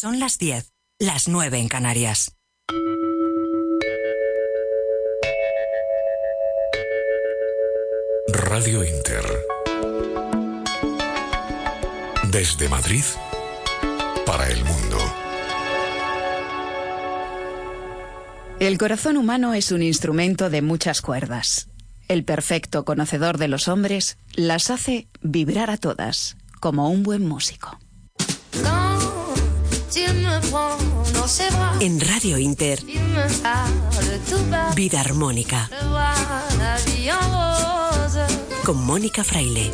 Son las 10, las 9 en Canarias. Radio Inter. Desde Madrid para el mundo. El corazón humano es un instrumento de muchas cuerdas. El perfecto conocedor de los hombres las hace vibrar a todas, como un buen músico. En Radio Inter, Vida Armónica. Con Mónica Fraile.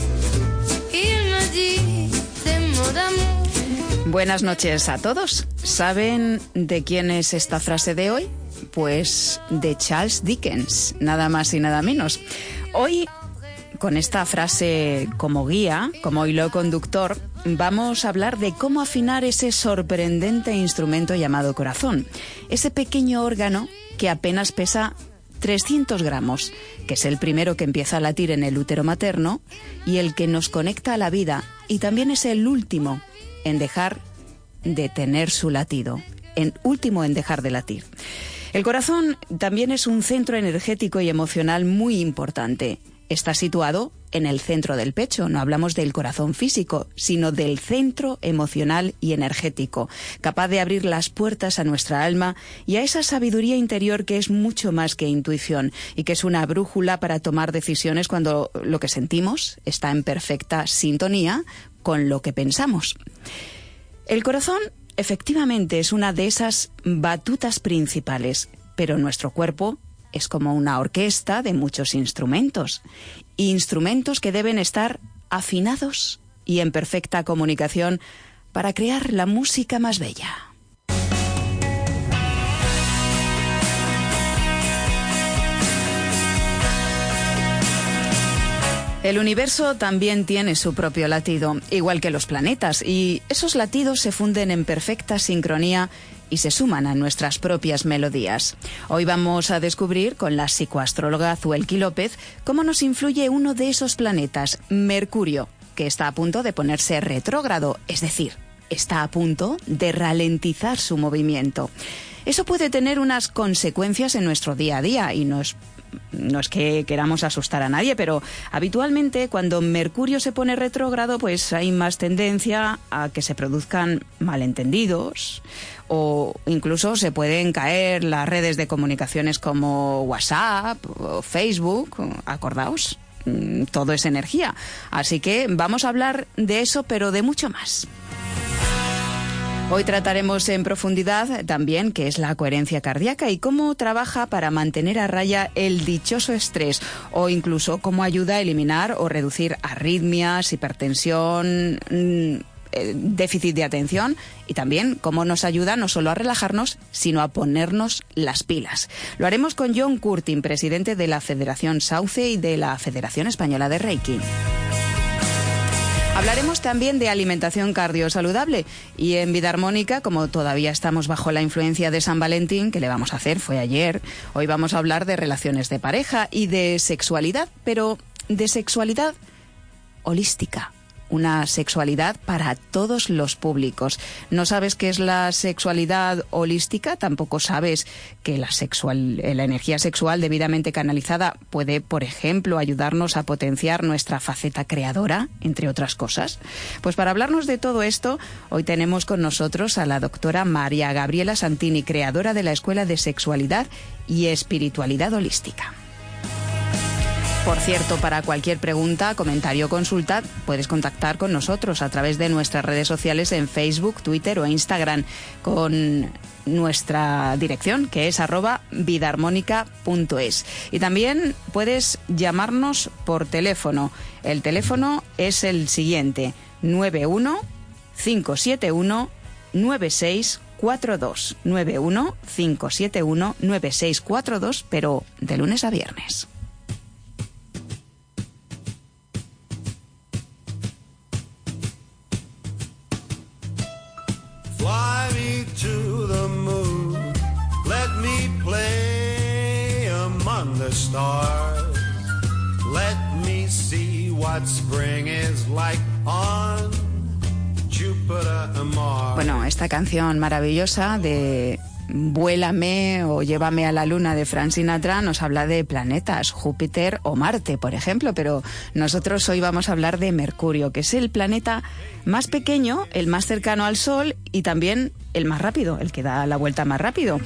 Buenas noches a todos. ¿Saben de quién es esta frase de hoy? Pues de Charles Dickens, nada más y nada menos. Hoy, con esta frase como guía, como hilo conductor, vamos a hablar de cómo afinar ese sorprendente instrumento llamado corazón, ese pequeño órgano que apenas pesa 300 gramos, que es el primero que empieza a latir en el útero materno y el que nos conecta a la vida y también es el último en dejar de tener su latido, en último en dejar de latir. El corazón también es un centro energético y emocional muy importante. Está situado en el centro del pecho, no hablamos del corazón físico, sino del centro emocional y energético, capaz de abrir las puertas a nuestra alma y a esa sabiduría interior que es mucho más que intuición y que es una brújula para tomar decisiones cuando lo que sentimos está en perfecta sintonía con lo que pensamos. El corazón efectivamente es una de esas batutas principales, pero nuestro cuerpo es como una orquesta de muchos instrumentos, instrumentos que deben estar afinados y en perfecta comunicación para crear la música más bella. El universo también tiene su propio latido, igual que los planetas, y esos latidos se funden en perfecta sincronía y se suman a nuestras propias melodías. Hoy vamos a descubrir con la psicoastróloga Zuelki López cómo nos influye uno de esos planetas, Mercurio, que está a punto de ponerse retrógrado, es decir, está a punto de ralentizar su movimiento. Eso puede tener unas consecuencias en nuestro día a día y nos no es que queramos asustar a nadie, pero habitualmente cuando Mercurio se pone retrógrado, pues hay más tendencia a que se produzcan malentendidos o incluso se pueden caer las redes de comunicaciones como WhatsApp o Facebook, acordaos, mm, todo es energía. Así que vamos a hablar de eso, pero de mucho más. Hoy trataremos en profundidad también qué es la coherencia cardíaca y cómo trabaja para mantener a raya el dichoso estrés o incluso cómo ayuda a eliminar o reducir arritmias, hipertensión, mm, eh, déficit de atención y también cómo nos ayuda no solo a relajarnos, sino a ponernos las pilas. Lo haremos con John Curtin, presidente de la Federación Sauce y de la Federación Española de Reiki. Hablaremos también de alimentación cardiosaludable. Y en Vida Armónica, como todavía estamos bajo la influencia de San Valentín, que le vamos a hacer, fue ayer, hoy vamos a hablar de relaciones de pareja y de sexualidad, pero de sexualidad holística una sexualidad para todos los públicos. ¿No sabes qué es la sexualidad holística? Tampoco sabes que la, sexual, la energía sexual debidamente canalizada puede, por ejemplo, ayudarnos a potenciar nuestra faceta creadora, entre otras cosas. Pues para hablarnos de todo esto, hoy tenemos con nosotros a la doctora María Gabriela Santini, creadora de la Escuela de Sexualidad y Espiritualidad Holística. Por cierto, para cualquier pregunta, comentario o consulta, puedes contactar con nosotros a través de nuestras redes sociales en Facebook, Twitter o Instagram con nuestra dirección que es arroba vidaarmónica.es. Y también puedes llamarnos por teléfono. El teléfono es el siguiente, 91 571 9642 91 571 9642, pero de lunes a viernes. Stars. Let me see what spring is like on Jupiter. Bueno, esta canción maravillosa de Vuélame o Llévame a la Luna de Frank Sinatra nos habla de planetas, Júpiter o Marte, por ejemplo, pero nosotros hoy vamos a hablar de Mercurio, que es el planeta más pequeño, el más cercano al Sol y también el más rápido, el que da la vuelta más rápido.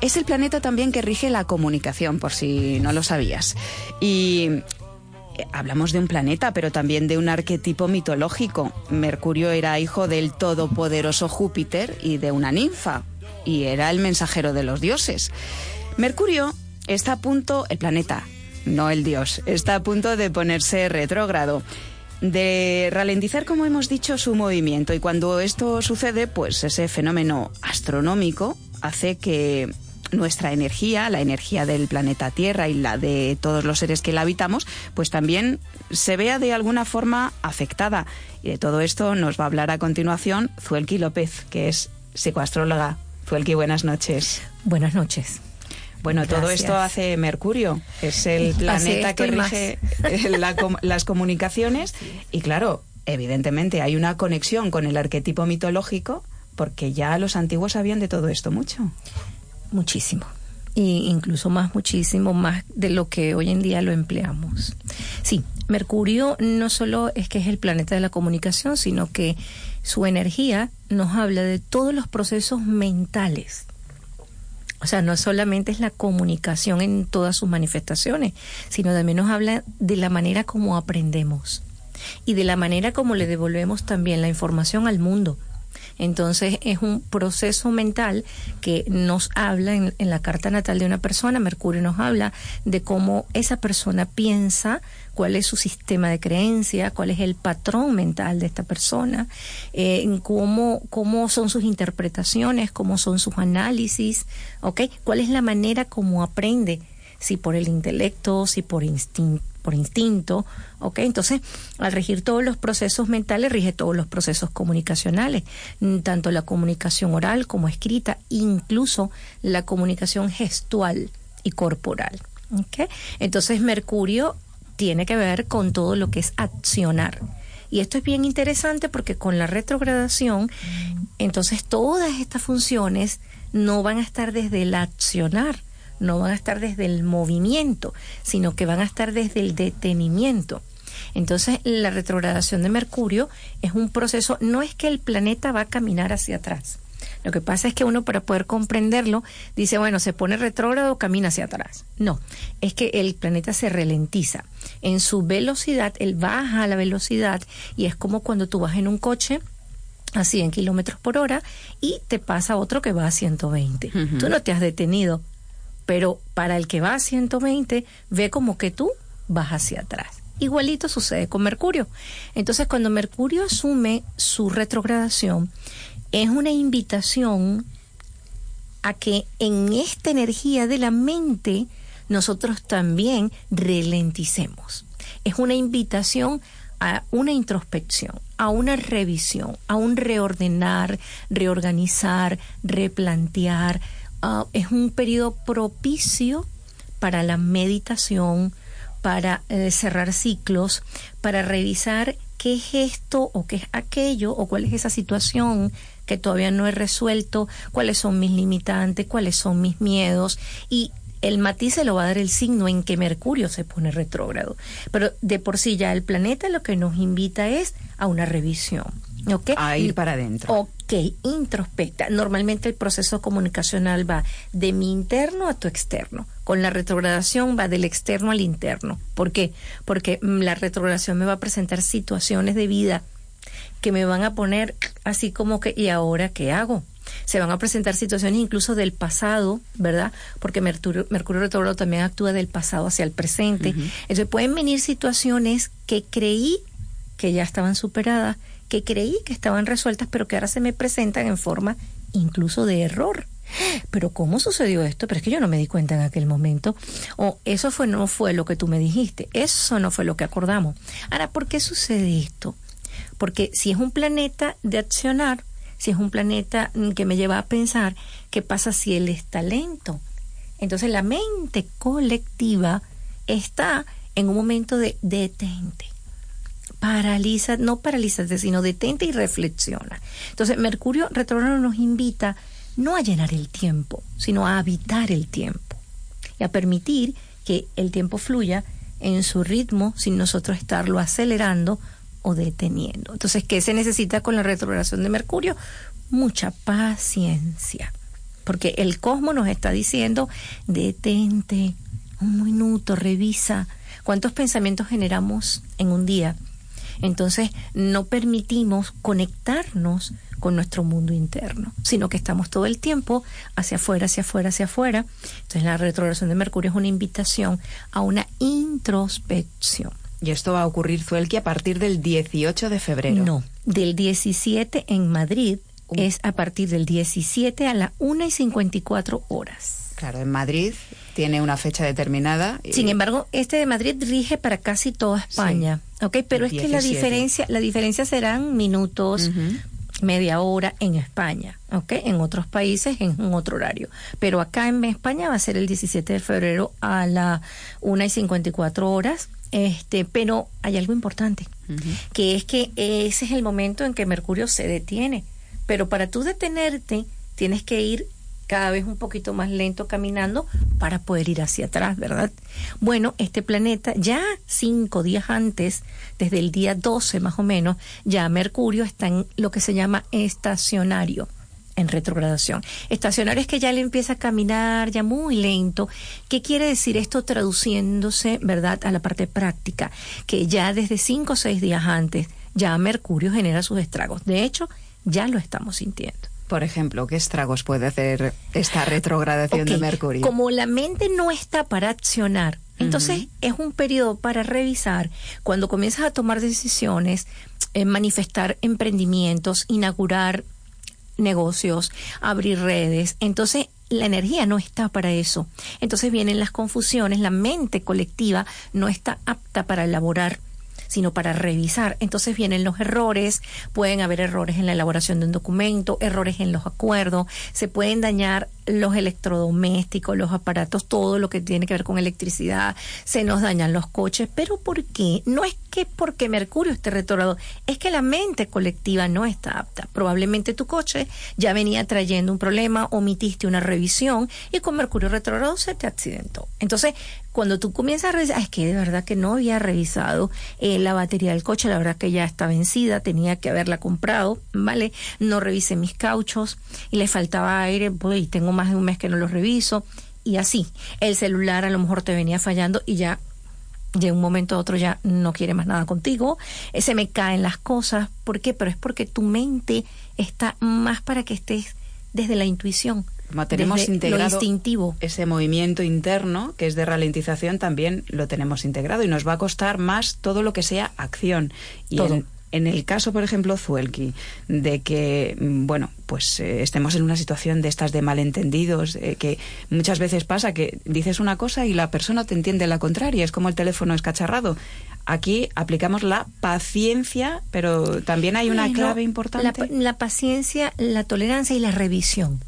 Es el planeta también que rige la comunicación, por si no lo sabías. Y eh, hablamos de un planeta, pero también de un arquetipo mitológico. Mercurio era hijo del todopoderoso Júpiter y de una ninfa, y era el mensajero de los dioses. Mercurio está a punto, el planeta, no el dios, está a punto de ponerse retrógrado de ralentizar, como hemos dicho, su movimiento. Y cuando esto sucede, pues ese fenómeno astronómico hace que nuestra energía, la energía del planeta Tierra y la de todos los seres que la habitamos, pues también se vea de alguna forma afectada. Y de todo esto nos va a hablar a continuación Zuelki López, que es psicoastróloga. Zuelki, buenas noches. Buenas noches. Bueno, todo esto hace Mercurio, es el planeta que rige eh, la las comunicaciones y claro, evidentemente hay una conexión con el arquetipo mitológico porque ya los antiguos sabían de todo esto mucho. Muchísimo. Y incluso más, muchísimo más de lo que hoy en día lo empleamos. Sí, Mercurio no solo es que es el planeta de la comunicación, sino que su energía nos habla de todos los procesos mentales. O sea, no solamente es la comunicación en todas sus manifestaciones, sino también nos habla de la manera como aprendemos y de la manera como le devolvemos también la información al mundo. Entonces es un proceso mental que nos habla en, la carta natal de una persona. Mercurio nos habla de cómo esa persona piensa, cuál es su sistema de creencia, cuál es el patrón mental de esta persona, eh, cómo, cómo son sus interpretaciones, cómo son sus análisis, ¿ok? ¿Cuál es la manera como aprende? Si por el intelecto, si por instinto por instinto, ¿ok? Entonces, al regir todos los procesos mentales, rige todos los procesos comunicacionales, mm, tanto la comunicación oral como escrita, incluso la comunicación gestual y corporal, ¿ok? Entonces, Mercurio tiene que ver con todo lo que es accionar. Y esto es bien interesante porque con la retrogradación, entonces todas estas funciones no van a estar desde el accionar, no van a estar desde el movimiento, sino que van a estar desde el detenimiento. Entonces, la retrogradación de Mercurio es un proceso, no es que el planeta va a caminar hacia atrás. Lo que pasa es que uno para poder comprenderlo dice, bueno, se pone retrógrado, camina hacia atrás. No, es que el planeta se ralentiza. En su velocidad, él baja la velocidad y es como cuando tú vas en un coche a 100 kilómetros por hora y te pasa otro que va a 120. Ujú. Tú no te has detenido, pero para el que va a 120 ve como que tú vas hacia atrás. Igualito sucede con Mercurio. Entonces, cuando Mercurio asume su retrogradación, es una invitación a que en esta energía de la mente nosotros también ralenticemos. Es una invitación a una introspección, a una revisión, a un reordenar, reorganizar, replantear. Ah, es un periodo propicio para la meditación, para eh, cerrar ciclos, para revisar qué es esto o qué es aquello o cuál es esa situación que todavía no he resuelto, cuáles son mis limitantes, cuáles son mis miedos y el matiz se lo va a dar el signo en que Mercurio se pone retrógrado. Pero de por sí ya el planeta lo que nos invita es a una revisión. ¿Ok? A ir para adentro. Ok, introspecta. Normalmente el proceso comunicacional va de mi interno a tu externo. Con la retrogradación va del externo al interno. ¿Por qué? Porque mm, la retrogradación me va a presentar situaciones de vida que me van a poner así como que, ¿y ahora qué hago? Se van a presentar situaciones incluso del pasado, ¿verdad? Porque Mercurio, Mercurio retrógrado también actúa del pasado hacia el presente. Entonces pueden venir situaciones que creí que ya estaban superadas, que creí que estaban resueltas, pero que ahora se me presentan en forma incluso de error. Pero ¿cómo sucedió esto? Pero es que yo no me di cuenta en aquel momento. O eso fue no fue lo que tú me dijiste. Eso no fue lo que acordamos. Ahora, ¿por qué sucede esto? Porque si es un planeta de accionar, si es un planeta mm, que me lleva a pensar, ¿qué pasa si él es talento? Entonces la mente colectiva está en un momento de detente paraliza, no paralízate, sino detente y reflexiona. Entonces, Mercurio retrógrado nos invita no a llenar el tiempo, sino a habitar el tiempo y a permitir que el tiempo fluya en su ritmo sin nosotros estarlo acelerando o deteniendo. Entonces, ¿qué se necesita con la retrogradación de Mercurio? Mucha paciencia, porque el cosmos nos está diciendo, detente un minuto, revisa cuántos pensamientos generamos en un día. Entonces, no permitimos conectarnos con nuestro mundo interno, sino que estamos todo el tiempo hacia afuera, hacia afuera, hacia afuera. Entonces, la retrogradación de Mercurio es una invitación a una introspección. Y esto va a ocurrir, Zuelki, a partir del 18 de febrero. No, del 17 en Madrid es a partir del 17 a las 1 y 54 horas. Claro, en Madrid tiene una fecha determinada. Sin embargo, este de Madrid rige para casi toda España, ¿ok? Pero es que la 17. diferencia, la diferencia serán minutos, media hora en España, ¿ok? En otros países en un otro horario. Pero acá en España va a ser el 17 de febrero a la 1 y 54 horas. Este, pero hay algo importante, que es que ese es el momento en que Mercurio se detiene. Pero para tú detenerte, tienes que ir cada vez un poquito más lento caminando para poder ir hacia atrás, ¿verdad? Bueno, este planeta ya cinco días antes, desde el día 12 más o menos, ya Mercurio está en lo que se llama estacionario en retrogradación. Estacionario es que ya le empieza a caminar ya muy lento. ¿Qué quiere decir esto traduciéndose, verdad, a la parte práctica? Que ya desde cinco o seis días antes ya Mercurio genera sus estragos. De hecho, ya lo estamos sintiendo. Por ejemplo, ¿qué estragos puede hacer esta retrogradación de Mercurio? Como la mente no está para accionar, entonces es un periodo para revisar cuando comienzas a tomar decisiones, eh, manifestar emprendimientos, inaugurar negocios, abrir redes. Entonces la energía no está para eso. Entonces vienen las confusiones, la mente colectiva no está apta para elaborar sino para revisar. Entonces vienen los errores, pueden haber errores en la elaboración de un documento, errores en los acuerdos, se pueden dañar los electrodomésticos, los aparatos, todo lo que tiene que ver con electricidad, se nos dañan los coches, pero ¿por qué? No es que porque Mercurio esté retrogrado, es que la mente colectiva no está apta. Probablemente tu coche ya venía trayendo un problema, omitiste una revisión y con Mercurio retrogrado se te accidentó. Entonces, cuando tú comienzas a revisar, es que de verdad que no había revisado eh, la batería del coche, la verdad que ya está vencida, tenía que haberla comprado, ¿vale? No revisé mis cauchos y le faltaba aire, pues, y tengo más de un mes que no los reviso. Y así, el celular a lo mejor te venía fallando y ya de un momento a otro ya no quiere más nada contigo, eh, se me caen las cosas, ¿por qué? Pero es porque tu mente está más para que estés desde la intuición, Como tenemos desde lo integrado instintivo. ese movimiento interno que es de ralentización, también lo tenemos integrado y nos va a costar más todo lo que sea acción. Y Todo. en, en el caso, por ejemplo, Zuelki, de que, mm, bueno, pues eh, estemos en una situación de estas de malentendidos, eh, que muchas veces pasa que dices una cosa y la persona te entiende la contraria, es como el teléfono escacharrado. Aquí aplicamos la paciencia, pero también hay una Bueno, clave La, importante. la paciencia, la tolerancia y la revisión.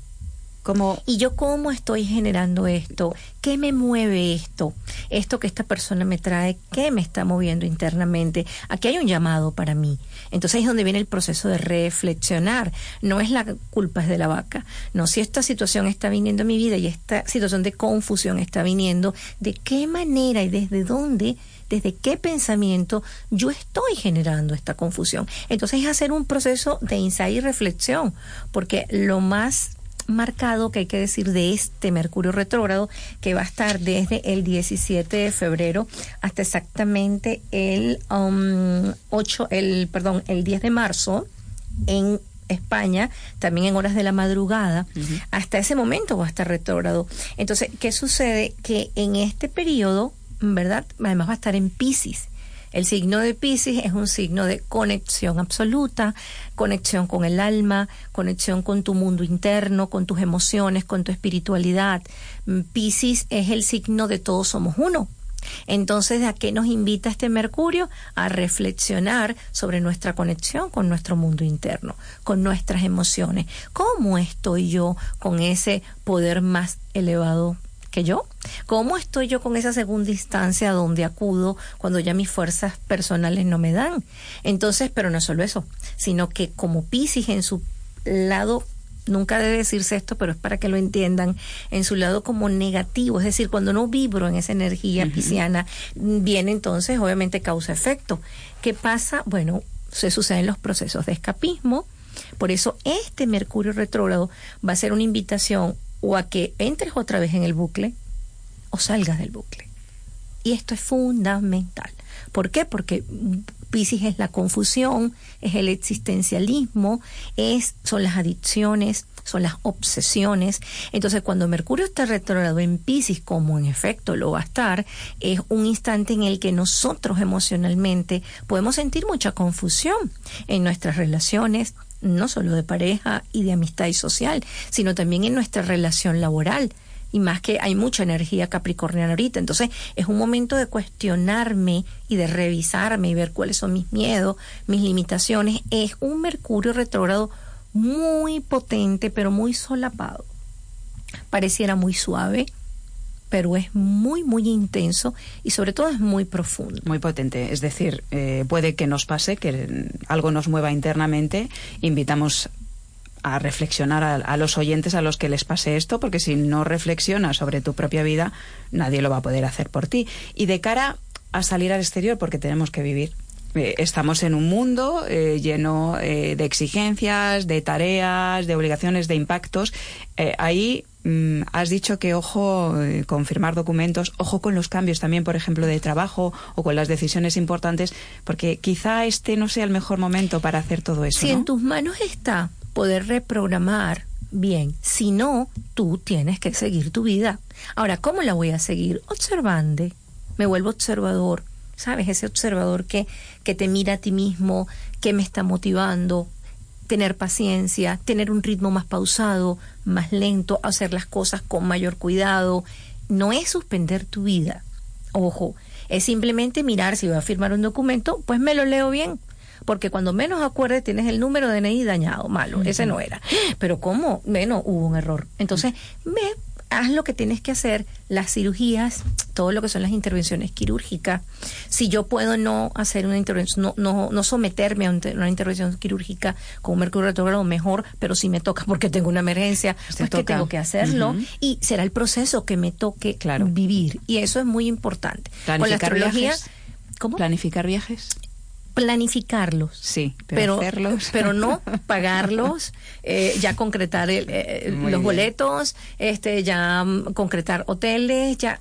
Como ¿Y yo cómo estoy generando esto? ¿Qué me mueve esto? Esto que esta persona me trae, ¿qué me está moviendo internamente? Aquí hay un llamado para mí. Entonces es donde viene el proceso de reflexionar. No es la culpa es de la vaca. No, si esta situación está viniendo a mi vida y esta situación de confusión está viniendo, ¿de qué manera y desde dónde desde qué pensamiento yo estoy generando esta confusión. Entonces es hacer un proceso de insight y reflexión, porque lo más marcado que hay que decir de este Mercurio retrógrado que va a estar desde el 17 de febrero hasta exactamente el um, 8 el perdón el 10 de marzo en España, también en horas de la madrugada, hasta ese momento va a estar retrógrado. Entonces, ¿qué sucede? Que en este periodo, ¿verdad? Además va a estar en Pisces. El signo de Pisces es un signo de conexión absoluta, conexión con el alma, conexión con tu mundo interno, con tus emociones, con tu espiritualidad. Mm, Pisces es el signo de todos somos uno. Entonces, ¿a qué nos invita este Mercurio? A reflexionar sobre nuestra conexión con nuestro mundo interno, con nuestras emociones. ¿Cómo estoy yo con ese poder más elevado que yo? ¿Cómo estoy yo con esa segunda instancia a donde acudo cuando ya mis fuerzas personales no me dan? Entonces, pero no solo eso, sino que como Pisces en su lado nunca debe decirse esto, pero es para que lo entiendan, en su lado como negativo, es decir, cuando no vibro en esa energía pisciana, viene entonces obviamente causa-efecto. ¿Qué pasa? Bueno, se suceden los procesos de escapismo, por eso este Mercurio retrógrado va a ser una invitación o a que entres otra vez en el bucle o salgas del bucle. Y esto es fundamental. ¿Por qué? Porque Pisces es la confusión, es el existencialismo, es, son las adicciones, son las obsesiones. Entonces, cuando Mercurio está retrógrado en Pisces, como en efecto lo va a estar, es un instante en el que nosotros emocionalmente podemos sentir mucha confusión en nuestras relaciones, no solo de pareja y de amistad y social, sino también en nuestra relación laboral y más que hay mucha energía capricorniana ahorita. Entonces es un momento de cuestionarme y de revisarme y ver cuáles son mis miedos, mis limitaciones. Es un Mercurio retrógrado muy potente, pero muy solapado. Pareciera muy suave, pero es muy, muy intenso y sobre todo es muy profundo. Muy potente. Es decir, eh, puede que nos pase, que algo nos mueva internamente. Invitamos a reflexionar a, los oyentes a los que les pase esto, porque si no reflexionas sobre tu propia vida, nadie lo va a poder hacer por ti. Y de cara a salir al exterior, porque tenemos que vivir. Eh, estamos en un mundo eh, lleno de exigencias, de tareas, de obligaciones, de impactos. ahí mm, has dicho que ojo con firmar documentos, ojo con los cambios también, por ejemplo, de trabajo o con las decisiones importantes, porque quizá este no sea el mejor momento para hacer todo eso. Si en tus manos está poder reprogramar bien. Si no, tú tienes que seguir tu vida. Ahora, ¿cómo la voy a seguir? Observando. Me vuelvo observador. ¿Sabes? Ese observador que, que te mira a ti mismo, que me está motivando, tener paciencia, tener un ritmo más pausado, más lento, hacer las cosas con mayor cuidado. No es suspender tu vida. Ojo, es simplemente mirar si voy a firmar un documento, pues me lo leo bien porque cuando menos acuerdes tienes el número de DNI dañado, malo, ese no era. Pero ¿cómo? Bueno, hubo un error. Entonces, ve, haz lo que tienes que hacer, las cirugías, todo lo que son las intervenciones quirúrgicas. Si yo puedo no hacer una intervención, no, no, no someterme a una intervención quirúrgica con un mercurio retrógrado, mejor, pero si me toca porque tengo una emergencia, pues que tengo que hacerlo. Y será el proceso que me toque claro. vivir. Y eso es muy importante. Con la astrología, ¿Cómo? ¿Planificar viajes? Planificarlos. Sí, pero, pero, no pagarlos, eh, ya concretar eh, los boletos, este, ya mm, concretar hoteles, ya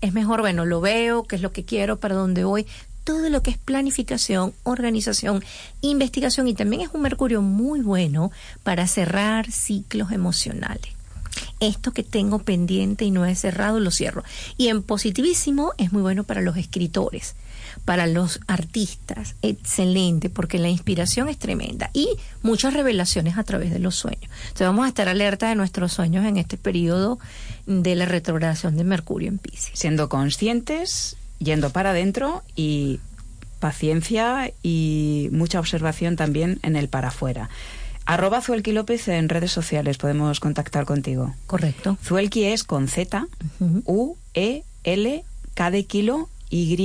es mejor, bueno, lo veo, qué es lo que quiero, para dónde voy. Todo lo que es planificación, organización, investigación y también es un Mercurio muy bueno para cerrar ciclos emocionales esto que tengo pendiente y no he cerrado, lo cierro. Y en positivísimo es muy bueno para los escritores para los artistas, excelente, porque la inspiración es tremenda y muchas revelaciones a través de los sueños. Entonces vamos a estar alerta de nuestros sueños en este periodo de la retrogradación de Mercurio en Pisces. Siendo conscientes, yendo para adentro y paciencia y mucha observación también en el para afuera. Arroba Zuelki López en redes sociales, podemos contactar contigo. Correcto. Zuelki es con Z, U, E, L, K de kilo, Y,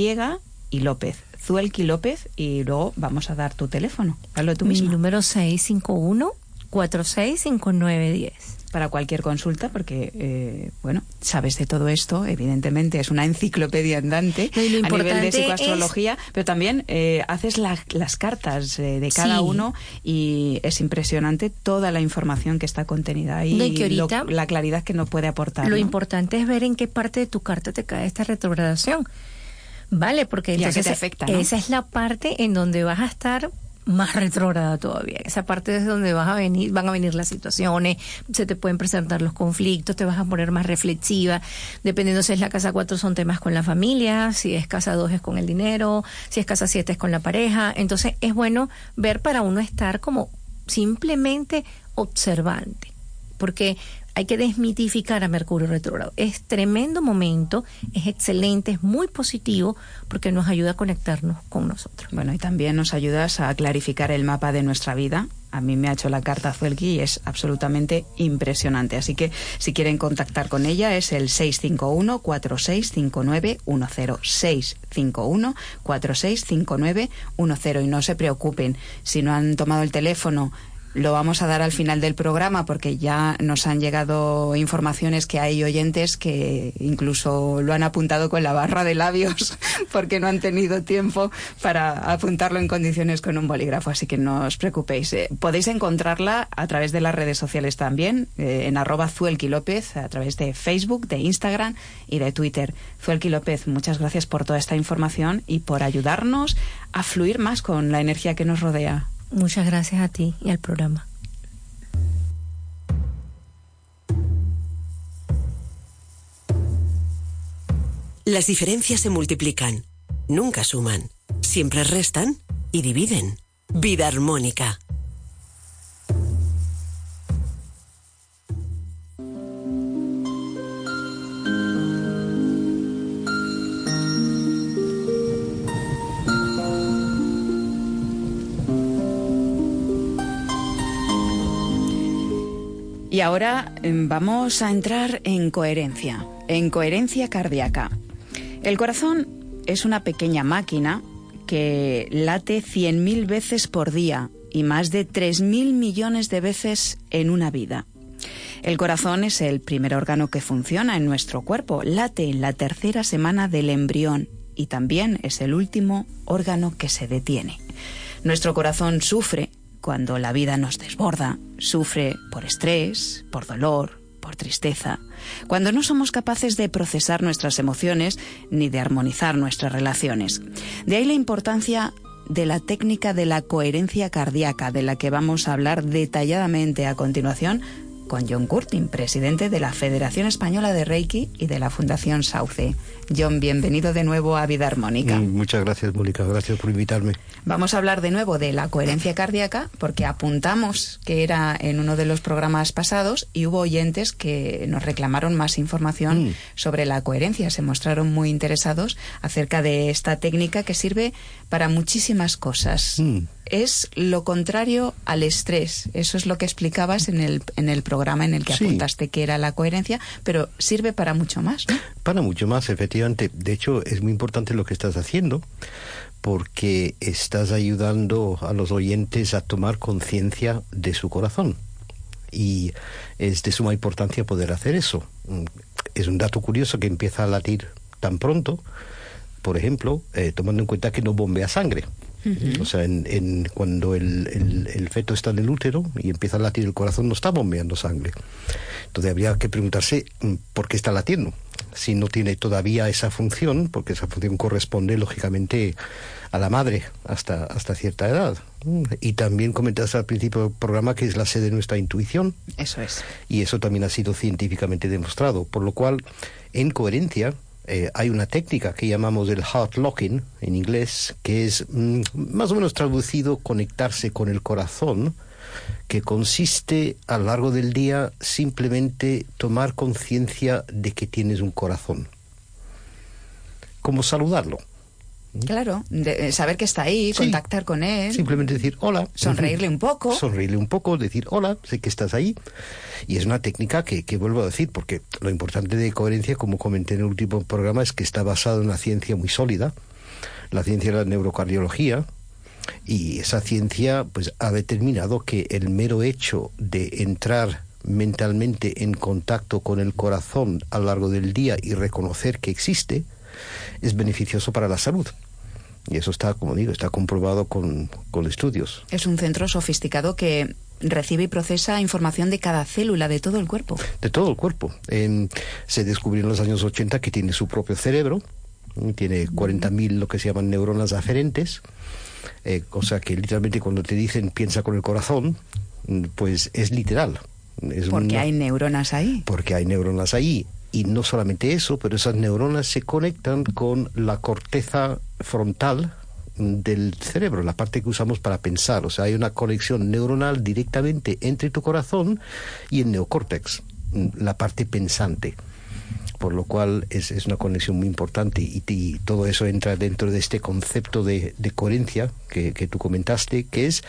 y López. Zuelki López y luego vamos a dar tu teléfono. Hazlo tú Mi número 651 465910 para cualquier consulta, porque, eh, bueno, sabes de todo esto, evidentemente, es una enciclopedia andante a nivel de psicoastrología, pero también eh, haces las cartas eh, de cada uno y es impresionante toda la información que está contenida ahí y la claridad que nos puede aportar. Lo importante es ver en qué parte de tu carta te cae esta retrogradación. Vale, porque entonces esa es la parte en donde vas a estar más retrógrada todavía. Esa parte es donde vas a venir, van a venir las situaciones, se te pueden presentar los conflictos, te vas a poner más reflexiva. Dependiendo si es la casa 4 son temas con la familia, si es casa 2 es con el dinero, si es casa 7 es con la pareja. Entonces es bueno ver para uno estar como simplemente observante. Porque hay que desmitificar a Mercurio retrógrado. Es tremendo momento, es excelente, es muy positivo porque nos ayuda a conectarnos con nosotros. Bueno, y también nos ayudas a clarificar el mapa de nuestra vida A mí me ha hecho la carta Zuelki y es absolutamente impresionante. Así que si quieren contactar con ella es el 651-465910. 651-465910. Y no se preocupen, si no han tomado el teléfono lo vamos a dar al final del programa porque ya nos han llegado informaciones que hay oyentes que incluso lo han apuntado con la barra de labios porque no han tenido tiempo para apuntarlo en condiciones con un bolígrafo. Así que no os preocupéis. Eh, podéis encontrarla a través de las redes sociales también, eh, en arroba Zuelki López, a través de Facebook, de Instagram y de Twitter. Zuelki López, muchas gracias por toda esta información y por ayudarnos a fluir más con la energía que nos rodea. Muchas gracias a ti y al programa. Las diferencias se multiplican, nunca suman, siempre restan y dividen. Vida armónica. Y ahora em, vamos a entrar en coherencia, en coherencia cardíaca. El corazón es una pequeña máquina que late 100.000 veces por día y más de 3.000 millones de veces en una vida. El corazón es el primer órgano que funciona en nuestro cuerpo, late en la tercera semana del embrión y también es el último órgano que se detiene. Nuestro corazón sufre cuando la vida nos desborda, sufre por estrés, por dolor, por tristeza, cuando no somos capaces de procesar nuestras emociones ni de armonizar nuestras relaciones. De ahí la importancia de la técnica de la coherencia cardíaca, de la que vamos a hablar detalladamente a continuación con John Curtin, presidente de la Federación Española de Reiki y de la Fundación Sauce. John, bienvenido de nuevo a Vida Armónica. Mm, muchas gracias, Mónica. Gracias por invitarme. Vamos a hablar de nuevo de la coherencia cardíaca porque apuntamos que era en uno de los programas pasados y hubo oyentes que nos reclamaron más información Mm. sobre la coherencia. Se mostraron muy interesados acerca de esta técnica que sirve para muchísimas cosas. Mm. Es lo contrario al estrés. Eso es lo que explicabas en el, en el programa en el que Sí. apuntaste que era la coherencia, pero sirve para mucho más. Para mucho más, efectivamente. De hecho, es muy importante lo que estás haciendo porque estás ayudando a los oyentes a tomar conciencia de su corazón. Y es de suma importancia poder hacer eso. Mm, Es un dato curioso que empieza a latir tan pronto, por ejemplo, eh, tomando en cuenta que no bombea sangre. O sea, en, en- cuando el, el- el feto está en el útero y empieza a latir el corazón, no está bombeando sangre. Entonces habría que preguntarse mm, por qué está latiendo. Si no tiene todavía esa función, porque esa función corresponde lógicamente a la madre hasta, hasta cierta edad. Y también comentaste al principio del programa que es la sede de nuestra intuición Eso es. y eso también ha sido científicamente demostrado. Por lo cual, en coherencia, eh, hay una técnica que llamamos el heart locking en inglés, que es mm, más o menos traducido conectarse con el corazón, que consiste a lo largo del día simplemente tomar conciencia de que tienes un corazón. Como saludarlo. Claro, de- saber que está ahí, Sí. contactar con él. Simplemente decir hola. Sonreírle un poco. Sonreírle un poco, decir hola, sé que estás ahí. Y es una técnica que, que vuelvo a decir, porque lo importante de coherencia, como comenté en el último programa, es que está basado en una ciencia muy sólida, la ciencia de la neurocardiología. Y esa ciencia pues ha determinado que el mero hecho de entrar mentalmente en contacto con el corazón a lo largo del día y reconocer que existe es beneficioso para la salud. Y eso está, como digo, está comprobado con, con estudios. Es un centro sofisticado que recibe y procesa información de cada célula de todo el cuerpo. de todo el cuerpo. Em, se descubrió en los años 80 que tiene su propio cerebro, tiene 40.000 lo que se llaman neuronas aferentes, eh, o sea que literalmente cuando te dicen piensa con el corazón, mm, pues es literal. Es Porque una- hay neuronas ahí. porque hay neuronas ahí. Y no solamente eso, pero esas neuronas se conectan con la corteza frontal del cerebro, la parte que usamos para pensar. O sea, hay una conexión neuronal directamente entre tu corazón y el neocórtex, mm, la parte pensante. Por lo cual es, es una conexión muy importante y, todo eso entra dentro de este concepto de, coherencia que, que, tú comentaste, que es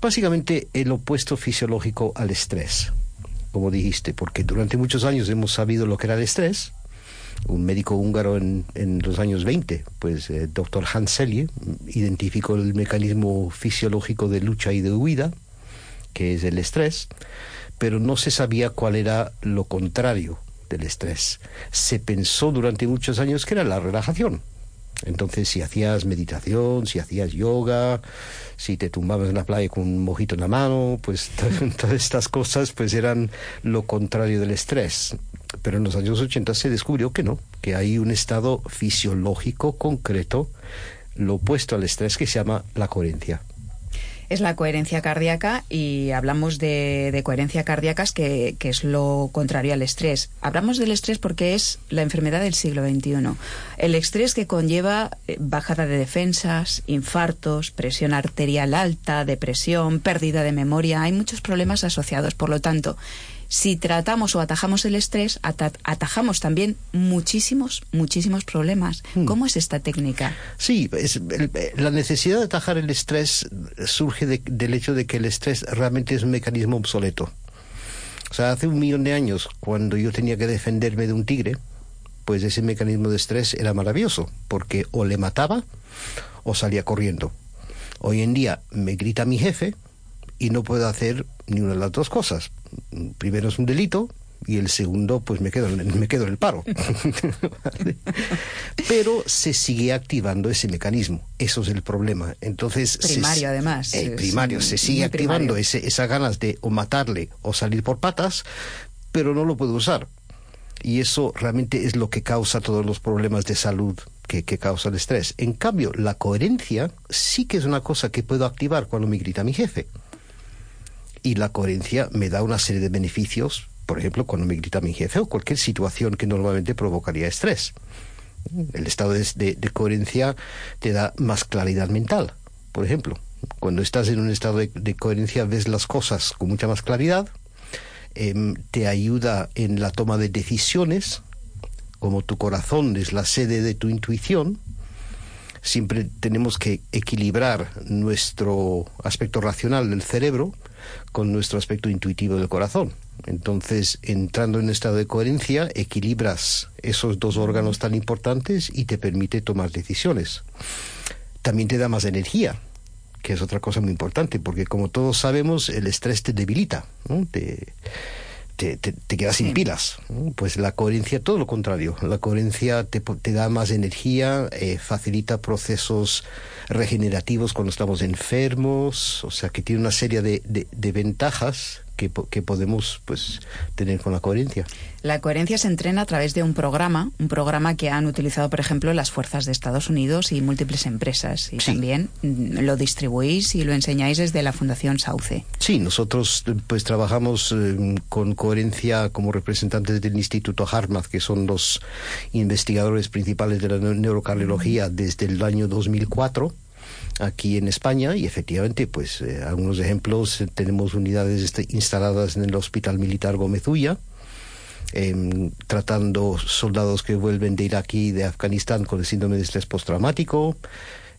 básicamente el opuesto fisiológico al estrés, como dijiste, porque durante muchos años hemos sabido lo que era el estrés. Un médico húngaro en, en los años 20, pues eh, doctor Hans Selye, identificó el mecanismo fisiológico de lucha y de huida, que es el estrés, pero no se sabía cuál era lo contrario, del estrés. Se pensó durante muchos años que era la relajación. Entonces, si hacías meditación, si hacías yoga, si te tumbabas en la playa con un mojito en la mano, pues todas estas cosas pues eran lo contrario del estrés. Pero en los años 80 se descubrió que no, que hay un estado fisiológico concreto, lo opuesto al estrés, que se llama la coherencia es la coherencia cardíaca y hablamos de, coherencia cardíacas que, que, es lo contrario al estrés. Hablamos del estrés porque es la enfermedad del siglo XXI. El estrés que conlleva eh, bajada de defensas, infartos, presión arterial alta, depresión, pérdida de memoria. Hay muchos problemas asociados. Por lo tanto, si tratamos o atajamos el estrés, atajamos también muchísimos, muchísimos problemas. Hmm. ¿Cómo es esta técnica? Sí, es, la necesidad de atajar el estrés surge del hecho de que el estrés realmente es un mecanismo obsoleto. O sea, hace un millón de años, cuando yo tenía que defenderme de un tigre, pues ese mecanismo de estrés era maravilloso, porque o le mataba o salía corriendo. Hoy en día me grita mi jefe y no puedo hacer ni una de las dos cosas. Primero es un delito y el segundo pues me quedo me quedo en el paro. Pero se sigue activando ese mecanismo. Eso es el problema. Entonces primario además. El primario se sigue activando ese, esas ganas de o matarle o salir por patas, pero no lo puedo usar. Y eso realmente es lo que causa todos los problemas de salud que, que, causa el estrés. En cambio, la coherencia sí que es una cosa que puedo activar cuando me grita mi jefe y la coherencia me da una serie de beneficios, por ejemplo, cuando me grita mi jefe o cualquier situación que normalmente provocaría estrés. El estado de, de, coherencia te da más claridad mental, por ejemplo. Cuando estás en un estado de, coherencia ves las cosas con mucha más claridad, eh, te ayuda en la toma de decisiones, como tu corazón es la sede de tu intuición, siempre tenemos que equilibrar nuestro aspecto racional del cerebro con nuestro aspecto intuitivo del corazón. Entonces, entrando en un estado de coherencia, equilibras esos dos órganos tan importantes y te permite tomar decisiones. También te da más energía, que es otra cosa muy importante, porque como todos sabemos, el estrés te debilita, ¿no? te, te, te, quedas sin pilas. Pues la coherencia, todo lo contrario. La coherencia te, te da más energía, eh, facilita procesos regenerativos cuando estamos enfermos, o sea que tiene una serie de, de, de ventajas que, que, podemos pues tener con la coherencia. La coherencia se entrena a través de un programa, un programa que han utilizado, por ejemplo, las fuerzas de Estados Unidos y múltiples empresas. Y sí. también mm, lo distribuís y lo enseñáis desde la Fundación Sauce. Sí, nosotros pues trabajamos eh, con coherencia como representantes del Instituto Hartmann, que son los investigadores principales de la neurocardiología desde el año 2004 aquí en España y efectivamente, pues eh, algunos ejemplos, eh, tenemos unidades este, instaladas en el Hospital Militar Gómez Ulla, eh, tratando soldados que vuelven de Irak y de Afganistán con el síndrome de estrés postraumático.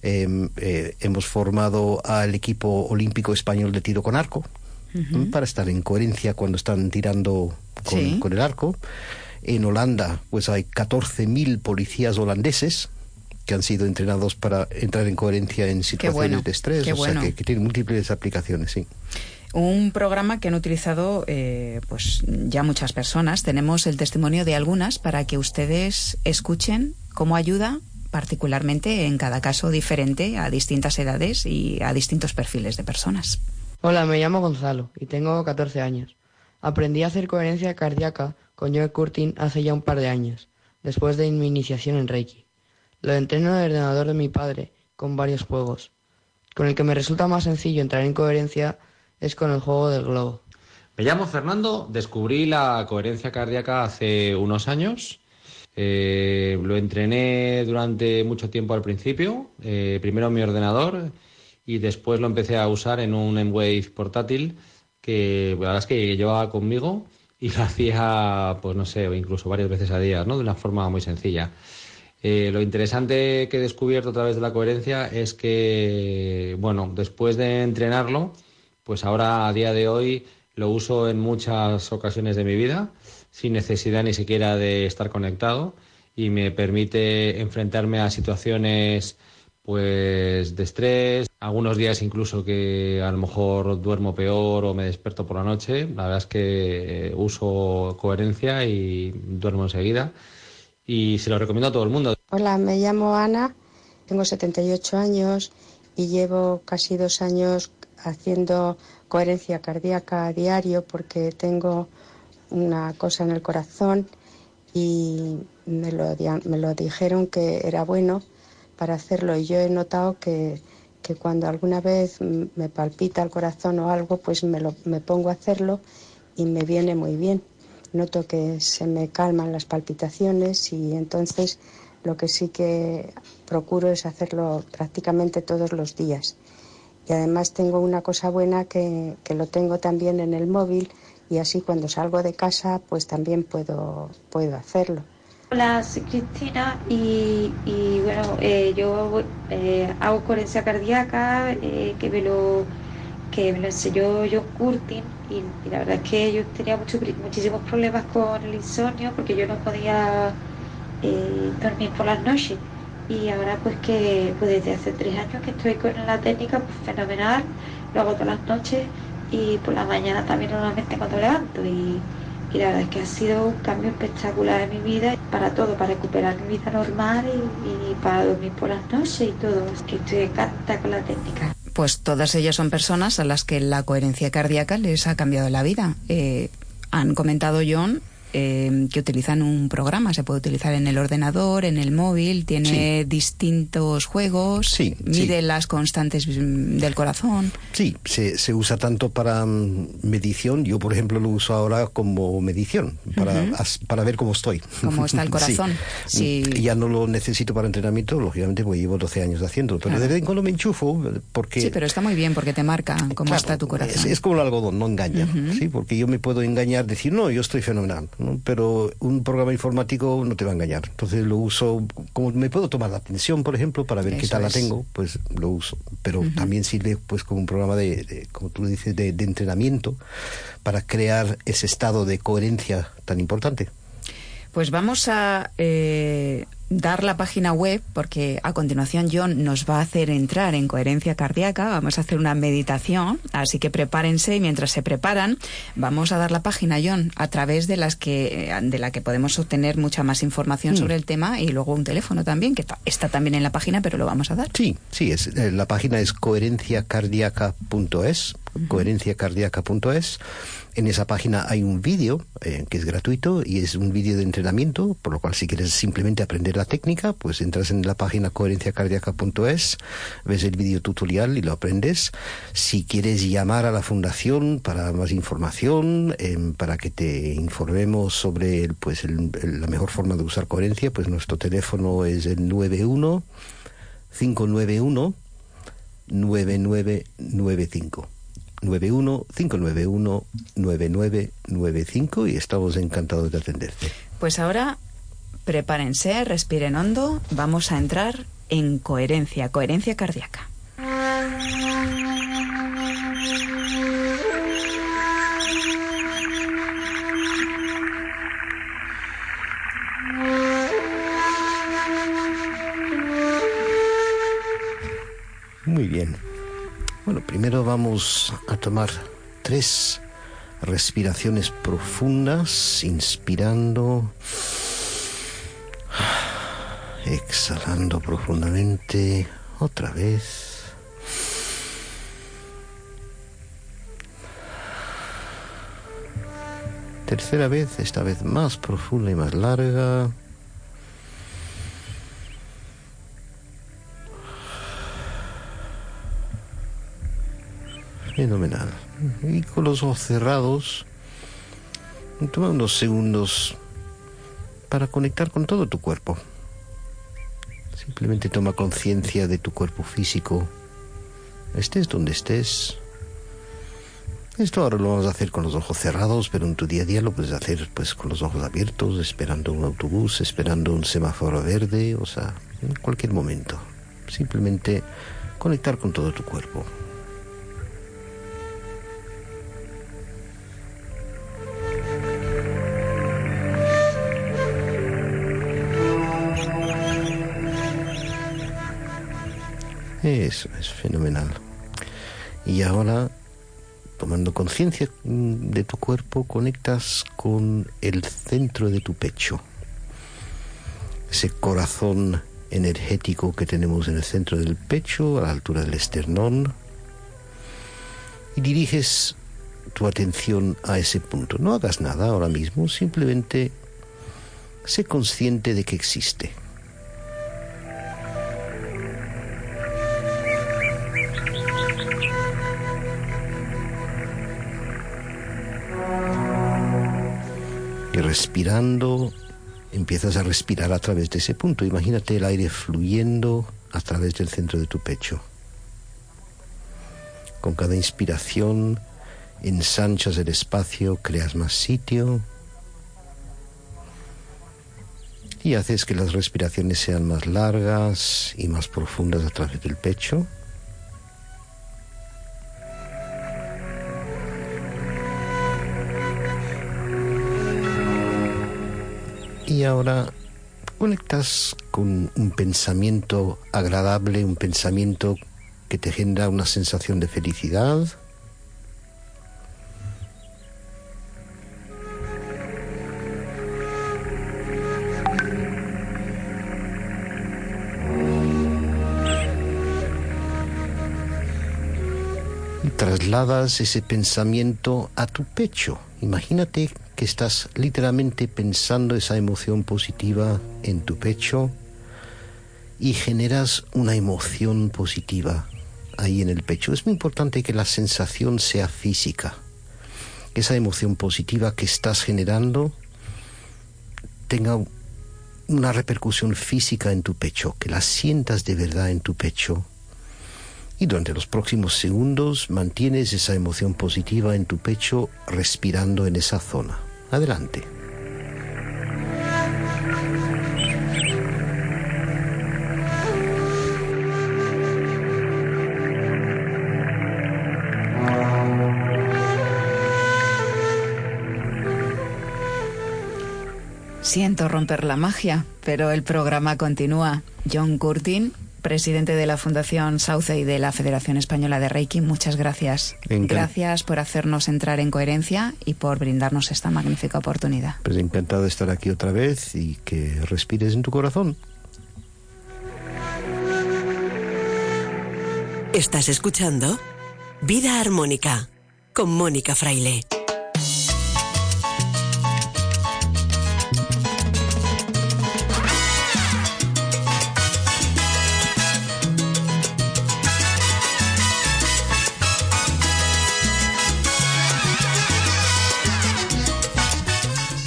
Eh, hemos formado al equipo olímpico español de tiro con arco uh -huh. para estar en coherencia cuando están tirando con, sí. con el arco. En Holanda, pues hay 14.000 policías holandeses que han sido entrenados para entrar en coherencia en situaciones bueno, de estrés, o bueno. sea, que, que tiene múltiples aplicaciones, sí. Un programa que han utilizado eh, pues ya muchas personas. Tenemos el testimonio de algunas para que ustedes escuchen cómo ayuda particularmente en cada caso diferente a distintas edades y a distintos perfiles de personas. Hola, me llamo Gonzalo y tengo 14 años. Aprendí a hacer coherencia cardíaca con Joe Curtin hace ya un par de años, después de mi iniciación en Reiki. Lo entreno en el ordenador de mi padre con varios juegos. Con el que me resulta más sencillo entrar en coherencia es con el juego del globo. Me llamo Fernando, descubrí la coherencia cardíaca hace unos años. Eh, lo entrené durante mucho tiempo al principio, eh, primero en mi ordenador y después lo empecé a usar en un M-Wave portátil que la verdad es que llevaba conmigo y lo hacía, pues no sé, incluso varias veces a día, ¿no? De una forma muy sencilla. Eh, lo interesante que he descubierto a través de la coherencia es que, bueno, después de entrenarlo, pues ahora a día de hoy lo uso en muchas ocasiones de mi vida, sin necesidad ni siquiera de estar conectado y me permite enfrentarme a situaciones pues de estrés, algunos días incluso que a lo mejor duermo peor o me despierto por la noche, la verdad es que eh, uso coherencia y duermo enseguida y se lo recomiendo a todo el mundo. Hola, me llamo Ana, tengo 78 años y llevo casi dos años haciendo coherencia cardíaca a diario porque tengo una cosa en el corazón y me lo, me lo dijeron que era bueno para hacerlo y yo he notado que, que cuando alguna vez me palpita el corazón o algo, pues me, lo, me pongo a hacerlo y me viene muy bien. Noto que se me calman las palpitaciones y entonces lo que sí que procuro es hacerlo prácticamente todos los días. Y además tengo una cosa buena que, que lo tengo también en el móvil y así cuando salgo de casa pues también puedo, puedo hacerlo. Hola, soy Cristina y, y bueno, eh, yo eh, hago coherencia cardíaca eh, que me lo que me lo enseñó John Curtin y, y, la verdad es que yo tenía mucho, muchísimos problemas con el insomnio porque yo no podía dormir por las noches. Y ahora pues que pues desde hace tres años que estoy con la técnica pues fenomenal, lo hago todas las noches y por la mañana también normalmente cuando levanto. Y, la verdad es que ha sido un cambio espectacular en mi vida para todo, para recuperar mi vida normal y, para dormir por las noches y todo, es que estoy encantada con la técnica. Pues todas ellas son personas a las que la coherencia cardíaca les ha cambiado la vida. Eh, han comentado John eh, que utilizan un programa, se puede utilizar en el ordenador, en el móvil, tiene Sí. distintos juegos, Sí, mide sí. las constantes mm, del corazón. Sí, se, se usa tanto para mm, medición. Yo, por ejemplo, lo uso ahora como medición, para, as- para ver cómo estoy. Cómo está el corazón. Sí. Ya no lo necesito para entrenamiento, lógicamente, porque llevo 12 años haciéndolo. Pero Claro. de vez en cuando me enchufo, porque... Sí, pero está muy bien porque te marca cómo Claro, está tu corazón. Es, es como el algodón, no engaña. ¿sí? Porque yo me puedo engañar, decir, no, yo estoy fenomenal, ¿no? Pero un programa informático no te va a engañar. Entonces lo uso, como me puedo tomar la atención, por ejemplo, para ver qué tal es. la tengo, pues lo uso. Pero también sirve, pues, como un programa de, de, como tú dices, de, de entrenamiento para crear ese estado de coherencia tan importante. Pues vamos a eh, dar la página web porque a continuación John nos va a hacer entrar en coherencia cardíaca, vamos a hacer una meditación, así que prepárense y mientras se preparan vamos a dar la página John a través de las que de la que podemos obtener mucha más información Mm. sobre el tema y luego un teléfono también que está también en la página pero lo vamos a dar. Sí, sí, es, eh, la página es coherenciacardiaca.es, coherenciacardiaca.es. En esa página hay un vídeo eh, que es gratuito y es un vídeo de entrenamiento, por lo cual si quieres simplemente aprender la técnica, pues entras en la página coherenciacardiaca.es, ves el vídeo tutorial y lo aprendes. Si quieres llamar a la fundación para más información, em, para que te informemos sobre pues la mejor forma de usar coherencia, pues nuestro teléfono es el 91 591 9995. 91 591 9995 y estamos encantados de atenderte. Pues ahora prepárense, respiren hondo, vamos a entrar en coherencia, coherencia cardíaca. Muy bien. Bueno, primero vamos a tomar tres respiraciones profundas, inspirando, exhalando profundamente, otra vez. Tercera vez, esta vez más profunda y más larga. Fenomenal. Y con los ojos cerrados, toma unos segundos para conectar con todo tu cuerpo. Simplemente toma conciencia de tu cuerpo físico. Estés donde estés. Esto ahora lo vamos a hacer con los ojos cerrados, pero en tu día a día lo puedes hacer pues con los ojos abiertos, esperando un autobús, esperando un semáforo verde, o sea, en cualquier momento. Simplemente conectar con todo tu cuerpo. Eso es fenomenal. Y ahora, tomando conciencia de tu cuerpo, conectas con el centro de tu pecho. Ese corazón energético que tenemos en el centro del pecho, a la altura del esternón. Y diriges tu atención a ese punto. No hagas nada ahora mismo, simplemente sé consciente de que existe. Respirando, empiezas a respirar a través de ese punto. Imagínate el aire fluyendo a través del centro de tu pecho. Con cada inspiración ensanchas el espacio, creas más sitio y haces que las respiraciones sean más largas y más profundas a través del pecho. Y ahora conectas con un pensamiento agradable, un pensamiento que te genera una sensación de felicidad. Trasladas ese pensamiento a tu pecho. Imagínate que estás literalmente pensando esa emoción positiva en tu pecho y generas una emoción positiva ahí en el pecho. Es muy importante que la sensación sea física, esa emoción positiva que estás generando tenga una repercusión física en tu pecho, que la sientas de verdad en tu pecho. Y durante los próximos segundos mantienes esa emoción positiva en tu pecho respirando en esa zona. Adelante. Siento romper la magia, pero el programa continúa. John Curtin, presidente de la Fundación Sauce y de la Federación Española de Reiki, muchas gracias. Gracias por hacernos entrar en coherencia y por brindarnos esta magnífica oportunidad. Pues encantado de estar aquí otra vez y que respires en tu corazón. Estás escuchando Vida Armónica con Mónica Fraile.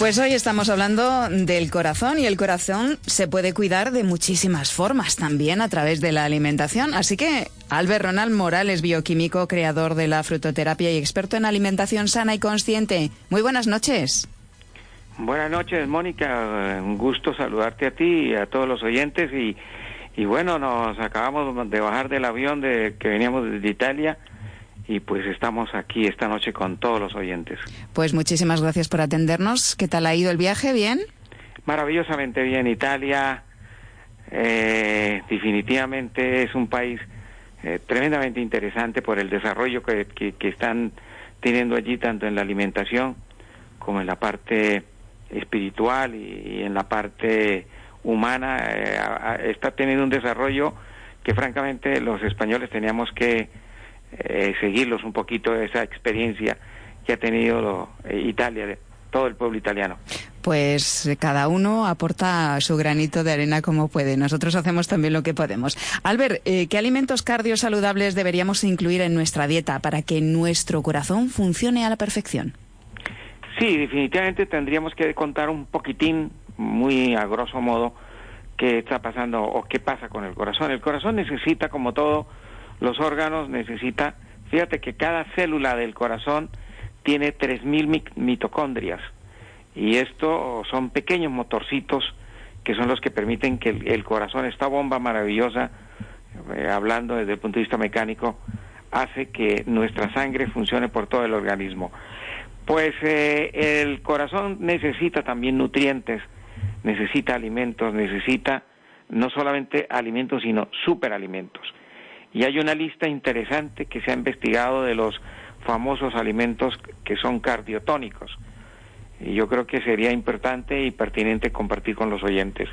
Pues hoy estamos hablando del corazón y el corazón se puede cuidar de muchísimas formas, también a través de la alimentación. Así que Albert Ronald Morales, bioquímico, creador de la frutoterapia y experto en alimentación sana y consciente. Muy buenas noches. Buenas noches, Mónica. Un gusto saludarte a ti y a todos los oyentes. Y, y bueno, nos acabamos de bajar del avión de que veníamos desde Italia y pues estamos aquí esta noche con todos los oyentes. Pues muchísimas gracias por atendernos. ¿Qué tal ha ido el viaje? ¿Bien? Maravillosamente bien, Italia. eh, definitivamente es un país eh, tremendamente interesante por el desarrollo que, que, que están teniendo allí, tanto en la alimentación como en la parte espiritual y, y en la parte humana. eh, a- a- está teniendo un desarrollo que francamente los españoles teníamos que eh, seguirlos un poquito esa experiencia que ha tenido lo- eh, Italia, de todo el pueblo italiano. Pues eh, cada uno aporta su granito de arena como puede. Nosotros hacemos también lo que podemos. Albert, eh, ¿qué alimentos cardiosaludables deberíamos incluir en nuestra dieta para que nuestro corazón funcione a la perfección? Sí, definitivamente tendríamos que contar un poquitín, muy a grosso modo, qué está pasando o qué pasa con el corazón. El corazón necesita, como todo, los órganos necesita, fíjate que cada célula del corazón tiene 3.000 mitocondrias y esto son pequeños motorcitos que son los que permiten que el, corazón, esta bomba maravillosa, eh, hablando desde el punto de vista mecánico, hace que nuestra sangre funcione por todo el organismo. Pues eh, el corazón necesita también nutrientes, necesita alimentos, necesita no solamente alimentos, sino superalimentos. Y hay una lista interesante que se ha investigado de los famosos alimentos que son cardiotónicos. Y yo creo que sería importante y pertinente compartir con los oyentes.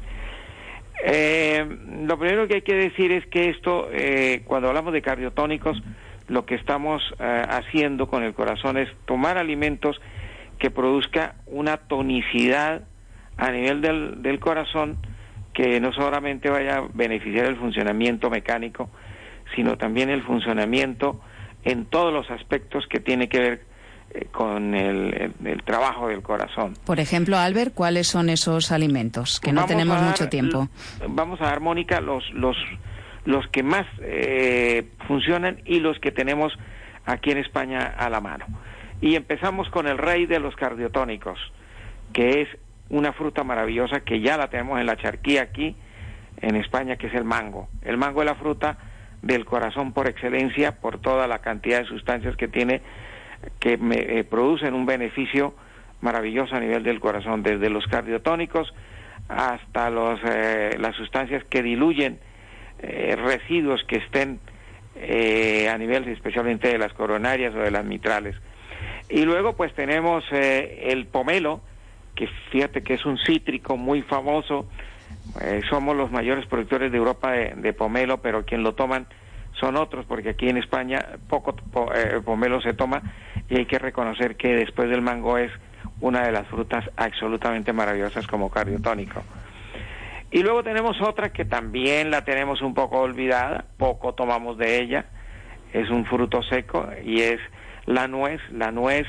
Eh, lo primero que hay que decir es que esto, eh, cuando hablamos de cardiotónicos, lo que estamos eh, haciendo con el corazón es tomar alimentos que produzca una tonicidad a nivel del, del corazón que no solamente vaya a beneficiar el funcionamiento mecánico, sino también el funcionamiento en todos los aspectos que tiene que ver eh, con el, trabajo del corazón. Por ejemplo, Albert, ¿cuáles son esos alimentos? Que no tenemos mucho tiempo. Vamos a dar, Mónica, los, los, los que más eh, funcionan y los que tenemos aquí en España a la mano. Y empezamos con el rey de los cardiotónicos, que es una fruta maravillosa que ya la tenemos en la charquía aquí en España, que es el mango. El mango es la fruta del corazón por excelencia por toda la cantidad de sustancias que tiene que me, eh, producen un beneficio maravilloso a nivel del corazón, desde los cardiotónicos hasta los, eh, las sustancias que diluyen eh, residuos que estén a nivel especialmente de las coronarias o de las mitrales. Y luego pues tenemos el pomelo, que fíjate que es un cítrico muy famoso, eh, somos los mayores productores de Europa de, pomelo, pero quien lo toman son otros, porque aquí en España poco eh, pomelo se toma y hay que reconocer que después del mango es una de las frutas absolutamente maravillosas como cardiotónico. Y luego tenemos otra que también la tenemos un poco olvidada, poco tomamos de ella, es un fruto seco y es la nuez. La nuez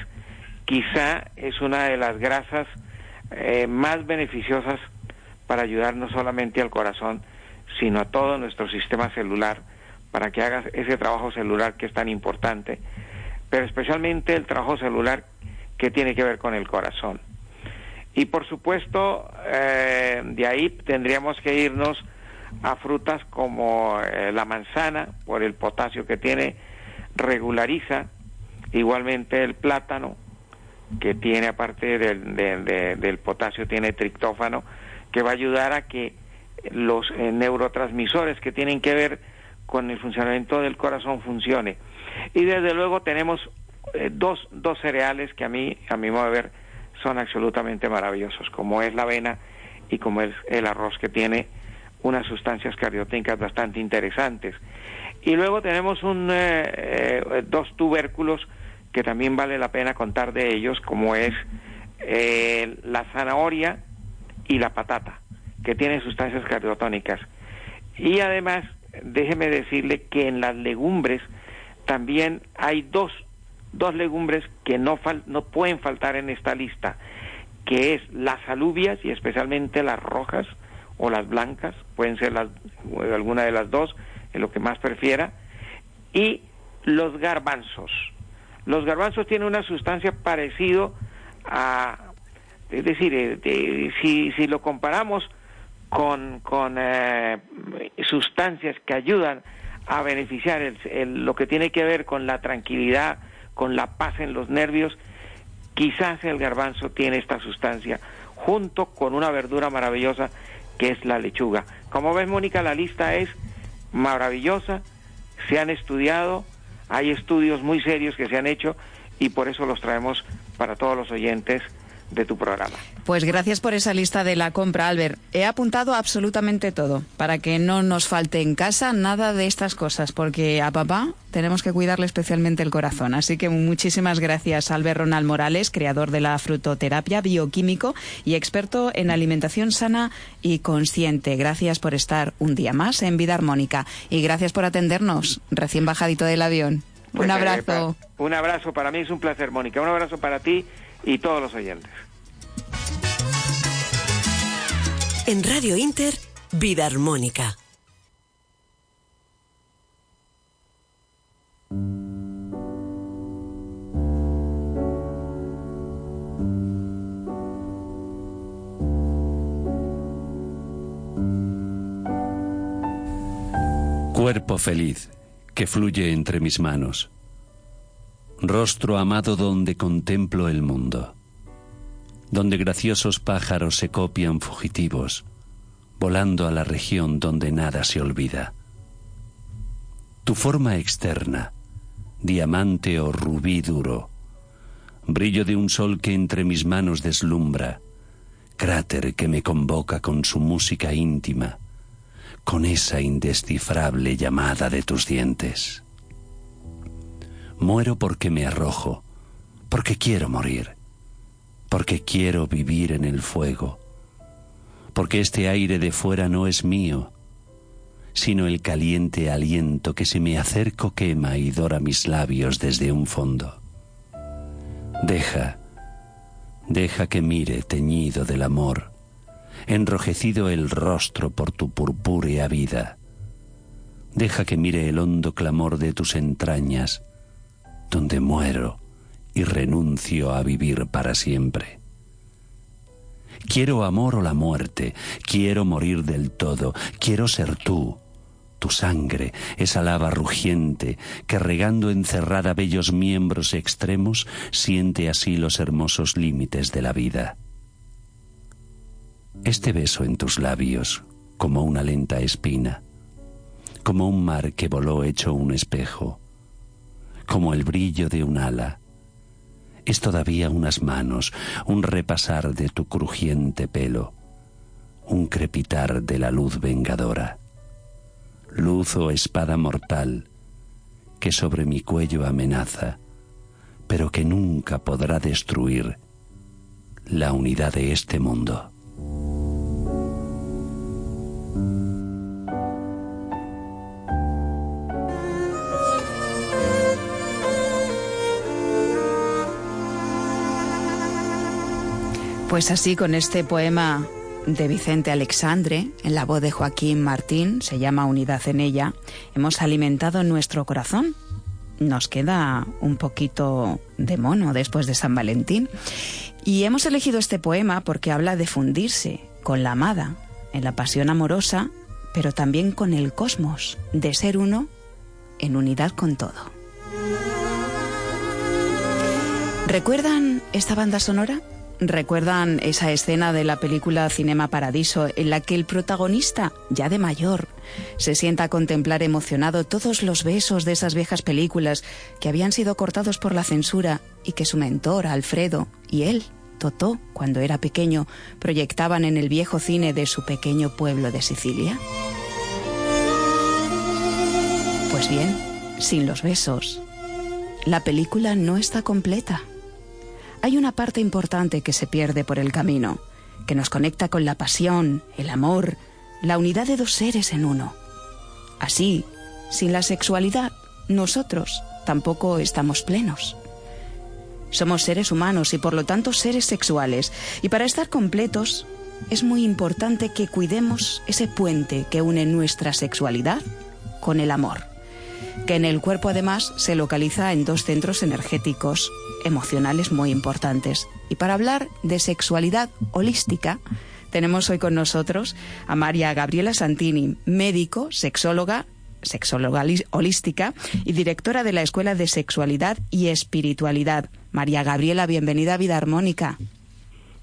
quizá es una de las grasas eh, más beneficiosas para ayudar no solamente al corazón, sino a todo nuestro sistema celular, para que haga ese trabajo celular que es tan importante, pero especialmente el trabajo celular que tiene que ver con el corazón. Y por supuesto, eh, de ahí tendríamos que irnos a frutas como eh, la manzana, por el potasio que tiene, regulariza, igualmente el plátano, que tiene aparte del, del potasio, tiene triptófano, que va a ayudar a que los eh, neurotransmisores que tienen que ver con el funcionamiento del corazón funcione. Y desde luego tenemos eh, dos, dos cereales que a mí, a mi modo de ver, son absolutamente maravillosos, como es la avena y como es el arroz que tiene unas sustancias cardioténicas bastante interesantes. Y luego tenemos un, eh, dos tubérculos que también vale la pena contar de ellos, como es la zanahoria y la patata, que tienen sustancias cardiotónicas. Y además, déjeme decirle que en las legumbres también hay dos, dos legumbres que no, no pueden faltar en esta lista, que es las alubias y especialmente las rojas o las blancas, pueden ser las, alguna de las dos, en lo que más prefiera, y los garbanzos. Los garbanzos tienen una sustancia parecido a, es decir, eh, si, si lo comparamos con, con eh, sustancias que ayudan a beneficiar el, lo que tiene que ver con la tranquilidad, con la paz en los nervios, quizás el garbanzo tiene esta sustancia, junto con una verdura maravillosa que es la lechuga. Como ves, Mónica, la lista es maravillosa, se han estudiado, hay estudios muy serios que se han hecho y por eso los traemos para todos los oyentes de tu programa. Pues gracias por esa lista de la compra, Albert. He apuntado absolutamente todo para que no nos falte en casa nada de estas cosas, porque a papá tenemos que cuidarle especialmente el corazón. Así que muchísimas gracias, Albert Ronald Morales, creador de la frutoterapia, bioquímico y experto en alimentación sana y consciente. Gracias por estar un día más en Vida Armónica y gracias por atendernos recién bajadito del avión. un pues, eh, abrazo. un abrazo, para mí es un placer, Mónica. Un abrazo para ti y todos los oyentes. En Radio Inter, Vida Armónica. Cuerpo feliz que fluye entre mis manos. Rostro amado donde contemplo el mundo. Donde graciosos pájaros se copian fugitivos, volando a la región donde nada se olvida. Tu forma externa, diamante o rubí duro, brillo de un sol que entre mis manos deslumbra, cráter que me convoca con su música íntima, con esa indescifrable llamada de tus dientes. Muero porque me arrojo, porque quiero morir, porque quiero vivir en el fuego, porque este aire de fuera no es mío, sino el caliente aliento que si me acerco quema y dora mis labios desde un fondo. Deja, deja que mire teñido del amor, enrojecido el rostro por tu purpúrea vida. Deja que mire el hondo clamor de tus entrañas, donde muero y renuncio a vivir para siempre. Quiero amor o la muerte, quiero morir del todo, quiero ser tú, tu sangre, esa lava rugiente que regando encerrada bellos miembros extremos siente así los hermosos límites de la vida. Este beso en tus labios, como una lenta espina, como un mar que voló hecho un espejo, como el brillo de un ala, es todavía unas manos, un repasar de tu crujiente pelo, un crepitar de la luz vengadora luz o espada mortal que sobre mi cuello amenaza, pero que nunca podrá destruir la unidad de este mundo. Pues así con este poema de Vicente Alexandre, en la voz de Joaquín Martín, se llama Unidad en ella, hemos alimentado nuestro corazón. Nos queda un poquito de mono después de San Valentín. Y hemos elegido este poema porque habla de fundirse con la amada, en la pasión amorosa, pero también con el cosmos, de ser uno en unidad con todo. ¿Recuerdan esta banda sonora? ¿Recuerdan esa escena de la película Cinema Paradiso en la que el protagonista, ya de mayor, se sienta a contemplar emocionado todos los besos de esas viejas películas que habían sido cortados por la censura y que su mentor, Alfredo, y él, Totó, cuando era pequeño, proyectaban en el viejo cine de su pequeño pueblo de Sicilia? Pues bien, sin los besos, la película no está completa hay una parte importante que se pierde por el camino, que nos conecta con la pasión, el amor, la unidad de dos seres en uno. Así, sin la sexualidad, nosotros tampoco estamos plenos. Somos seres humanos y por lo tanto seres sexuales, y para estar completos es muy importante que cuidemos ese puente que une nuestra sexualidad con el amor, que en el cuerpo además se localiza en dos centros energéticos, emocionales muy importantes. Y para hablar de sexualidad holística, tenemos hoy con nosotros a María Gabriela Santini, médico, sexóloga, sexóloga holística y directora de la Escuela de Sexualidad y Espiritualidad. María Gabriela, bienvenida a Vida Armónica.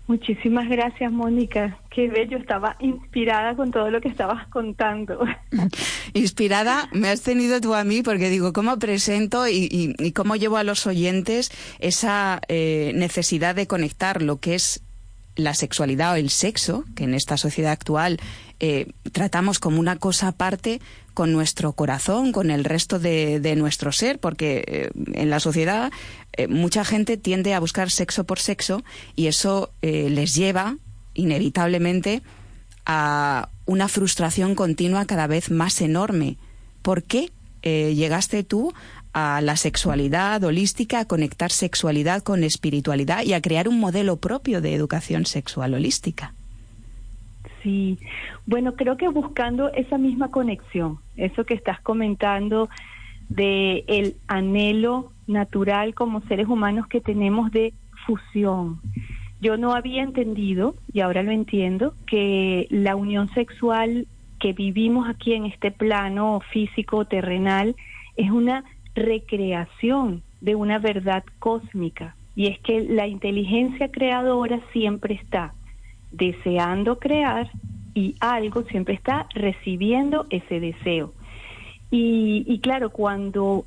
Muchísimas gracias, Mónica. Qué bello, estaba inspirada con todo lo que estabas contando. Inspirada me has tenido tú a mí porque digo, ¿cómo presento y, cómo llevo a los oyentes esa eh, necesidad de conectar lo que es la sexualidad o el sexo, que en esta sociedad actual eh, tratamos como una cosa aparte, con nuestro corazón, con el resto de, nuestro ser, porque eh, en la sociedad eh, mucha gente tiende a buscar sexo por sexo y eso les lleva inevitablemente a una frustración continua cada vez más enorme. ¿Por qué llegaste tú a la sexualidad holística, a conectar sexualidad con espiritualidad y a crear un modelo propio de educación sexual holística? Sí, bueno, creo que buscando esa misma conexión, eso que estás comentando de el anhelo natural como seres humanos que tenemos de fusión. Yo no había entendido, y ahora lo entiendo, que la unión sexual que vivimos aquí en este plano físico terrenal es una recreación de una verdad cósmica y es que la inteligencia creadora siempre está deseando crear y algo siempre está recibiendo ese deseo. Y, claro, cuando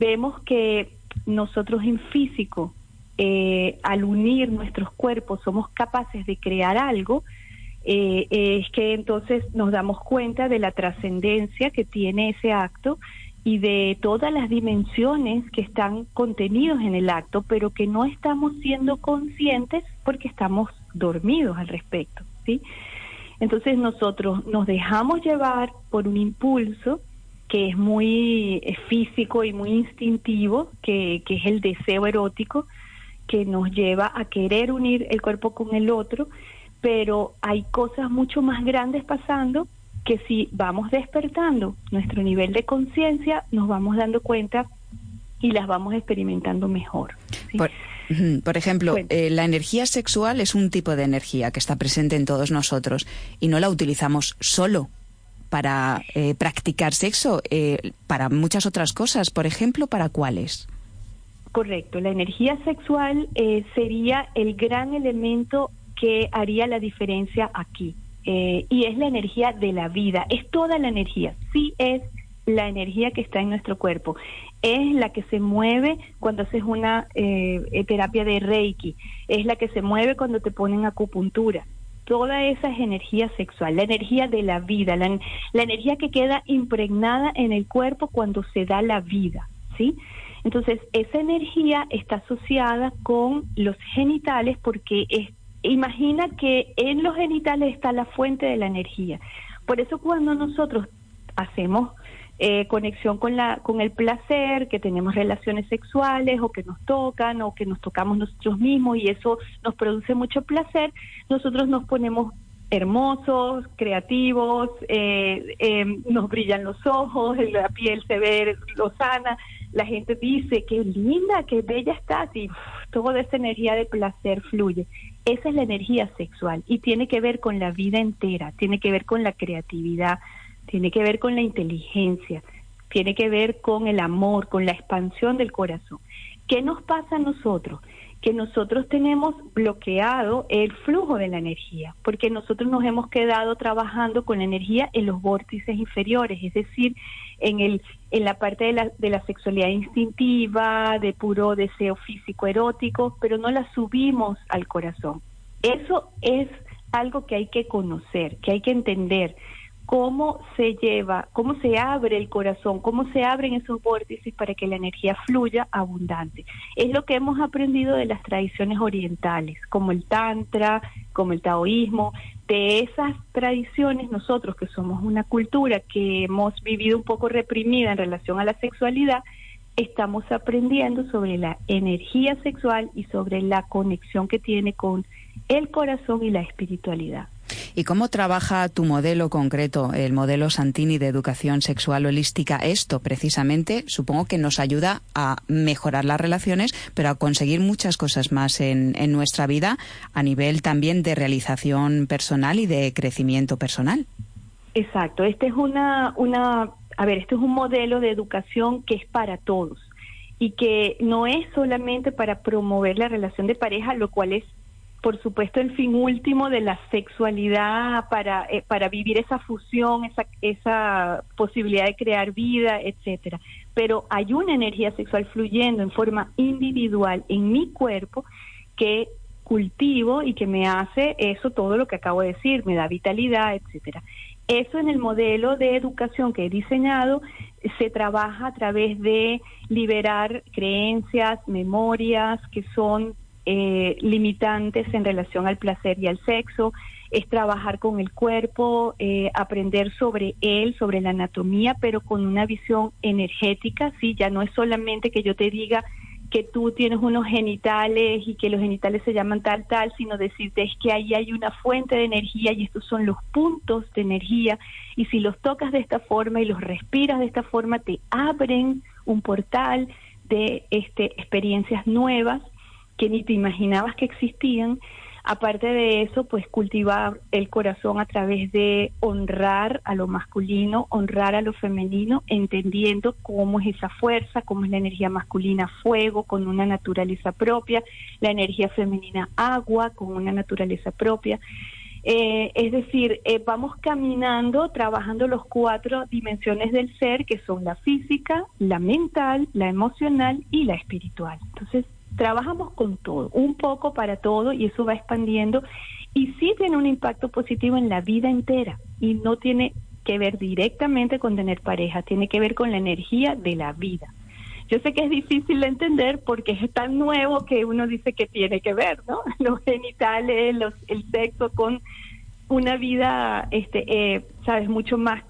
vemos que nosotros en físico, eh, al unir nuestros cuerpos, somos capaces de crear algo, eh, es que entonces nos damos cuenta de la trascendencia que tiene ese acto y de todas las dimensiones que están contenidos en el acto, pero que no estamos siendo conscientes porque estamos dormidos al respecto, ¿sí? Entonces nosotros nos dejamos llevar por un impulso que es muy físico y muy instintivo, que, que es el deseo erótico, que nos lleva a querer unir el cuerpo con el otro, pero hay cosas mucho más grandes pasando que si vamos despertando nuestro nivel de conciencia, nos vamos dando cuenta y las vamos experimentando mejor. Por, ejemplo, eh, la energía sexual es un tipo de energía que está presente en todos nosotros y no la utilizamos solo para eh, practicar sexo, eh, para muchas otras cosas. Por ejemplo, ¿para cuáles? Correcto, la energía sexual eh, sería el gran elemento que haría la diferencia aquí. Eh, y es la energía de la vida, es toda la energía, sí es la energía que está en nuestro cuerpo, es la que se mueve cuando haces una eh, eh, terapia de Reiki, es la que se mueve cuando te ponen acupuntura. Toda esa es energía sexual, la energía de la vida, la, la energía que queda impregnada en el cuerpo cuando se da la vida, ¿sí? Entonces, esa energía está asociada con los genitales porque es, imagina que en los genitales está la fuente de la energía. Por eso cuando nosotros hacemos eh, conexión con la con el placer, que tenemos relaciones sexuales o que nos tocan o que nos tocamos nosotros mismos y eso nos produce mucho placer, nosotros nos ponemos hermosos, creativos, eh, eh, nos brillan los ojos, la piel se ve lozana, la gente dice qué linda, qué bella estás y toda esa energía de placer fluye. Esa es la energía sexual y tiene que ver con la vida entera, tiene que ver con la creatividad, tiene que ver con la inteligencia, tiene que ver con el amor, con la expansión del corazón. ¿Qué nos pasa a nosotros? Que nosotros tenemos bloqueado el flujo de la energía, porque nosotros nos hemos quedado trabajando con la energía en los vórtices inferiores, es decir, en el en la parte de la, de la sexualidad instintiva, de puro deseo físico erótico, pero no la subimos al corazón. Eso es algo que hay que conocer, que hay que entender cómo se lleva, cómo se abre el corazón, cómo se abren esos vórtices para que la energía fluya abundante. Es lo que hemos aprendido de las tradiciones orientales, como el tantra, como el taoísmo. De esas tradiciones, nosotros que somos una cultura que hemos vivido un poco reprimida en relación a la sexualidad, estamos aprendiendo sobre la energía sexual y sobre la conexión que tiene con el corazón y la espiritualidad. ¿Y cómo trabaja tu modelo concreto, el modelo Santini de educación sexual holística? Esto precisamente supongo que nos ayuda a mejorar las relaciones, pero a conseguir muchas cosas más en, en nuestra vida a nivel también de realización personal y de crecimiento personal. Exacto, este es una, una, a ver, este es un modelo de educación que es para todos y que no es solamente para promover la relación de pareja, lo cual es por supuesto el fin último de la sexualidad para eh, para vivir esa fusión, esa esa posibilidad de crear vida, etcétera. Pero hay una energía sexual fluyendo en forma individual en mi cuerpo que cultivo y que me hace eso todo lo que acabo de decir, me da vitalidad, etcétera. Eso en el modelo de educación que he diseñado se trabaja a través de liberar creencias, memorias que son eh, limitantes en relación al placer y al sexo, es trabajar con el cuerpo, eh, aprender sobre él, sobre la anatomía, pero con una visión energética, sí, ya no es solamente que yo te diga que tú tienes unos genitales y que los genitales se llaman tal, tal, sino decirte es que ahí hay una fuente de energía y estos son los puntos de energía. Y si los tocas de esta forma y los respiras de esta forma te abren un portal de este experiencias nuevas que ni te imaginabas que existían. Aparte de eso, pues cultivar el corazón a través de honrar a lo masculino, honrar a lo femenino, entendiendo cómo es esa fuerza, cómo es la energía masculina fuego, con una naturaleza propia, la energía femenina agua, con una naturaleza propia. Eh, es decir, eh, vamos caminando, trabajando los cuatro dimensiones del ser, que son la física, la mental, la emocional y la espiritual. Entonces, trabajamos con todo, un poco para todo y eso va expandiendo y sí tiene un impacto positivo en la vida entera y no tiene que ver directamente con tener pareja, tiene que ver con la energía de la vida. Yo sé que es difícil de entender porque es tan nuevo que uno dice que tiene que ver, ¿no? Los genitales, los, el sexo con una vida, este, eh, sabes, mucho más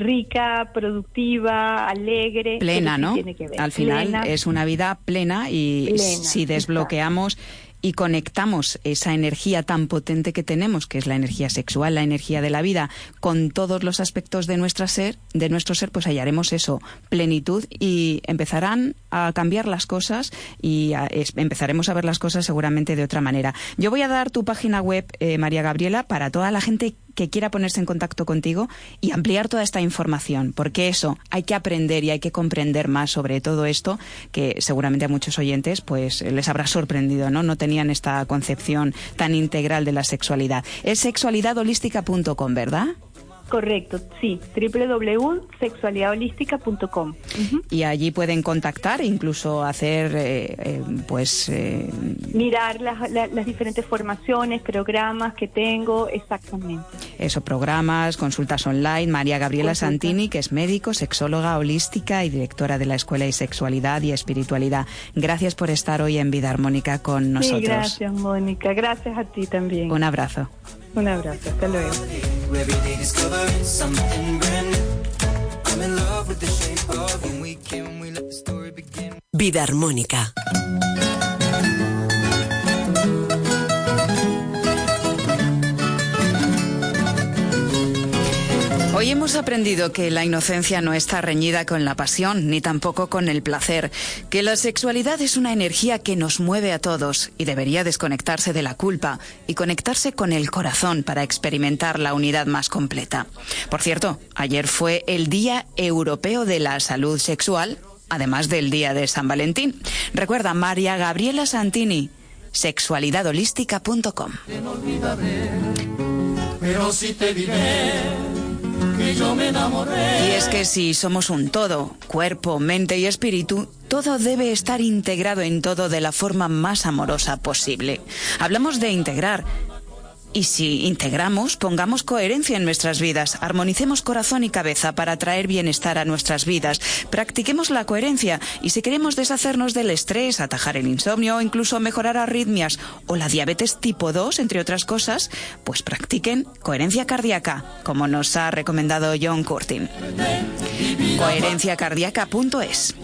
rica, productiva, alegre. Plena, ¿no? Tiene que ver. Al final Plena. es una vida plena y Plena, si desbloqueamos y conectamos esa energía tan potente que tenemos, que es la energía sexual, la energía de la vida, con todos los aspectos de nuestra ser, de nuestro ser, pues hallaremos eso, plenitud y empezarán a cambiar las cosas y a- es- empezaremos a ver las cosas seguramente de otra manera. Yo voy a dar tu página web, eh, María Gabriela, para toda la gente que quiera ponerse en contacto contigo y ampliar toda esta información, porque eso hay que aprender y hay que comprender más sobre todo esto, que seguramente a muchos oyentes pues les habrá sorprendido, ¿no? No tenían esta concepción tan integral de la sexualidad. Es sexualidadholística.com, ¿verdad? Correcto, sí, www.sexualidadholística.com. Y allí pueden contactar e incluso hacer, eh, eh, pues, eh, Mirar las, la- las diferentes formaciones, programas que tengo, exactamente. eso, programas, consultas online. María Gabriela. Santini, que es médico, sexóloga holística y directora de la Escuela de Sexualidad y Espiritualidad. Gracias por estar hoy en Vida Armónica con nosotros. Sí, gracias, Mónica. Gracias a ti también. Un abrazo. Un abrazo. Hasta luego. Every day Hoy hemos aprendido que la inocencia no está reñida con la pasión, ni tampoco con el placer, que la sexualidad es una energía que nos mueve a todos y debería desconectarse de la culpa y conectarse con el corazón para experimentar la unidad más completa. Por cierto, ayer fue el Día Europeo de la Salud Sexual, además del Día de San Valentín. Recuerda, María Gabriela Santini, sexualidadholística.com. que yo me enamoré. Y es que si somos un todo, cuerpo, mente y espíritu, todo debe estar integrado en todo de la forma más amorosa posible. Hablamos de integrar. Y si integramos, pongamos coherencia en nuestras vidas, armonicemos corazón y cabeza para traer bienestar a nuestras vidas, practiquemos la coherencia y si queremos deshacernos del estrés, atajar el insomnio o incluso mejorar arritmias o la diabetes tipo 2, entre otras cosas, pues practiquen coherencia cardíaca, como nos ha recomendado John Curtin. Coherenciacardíaca.es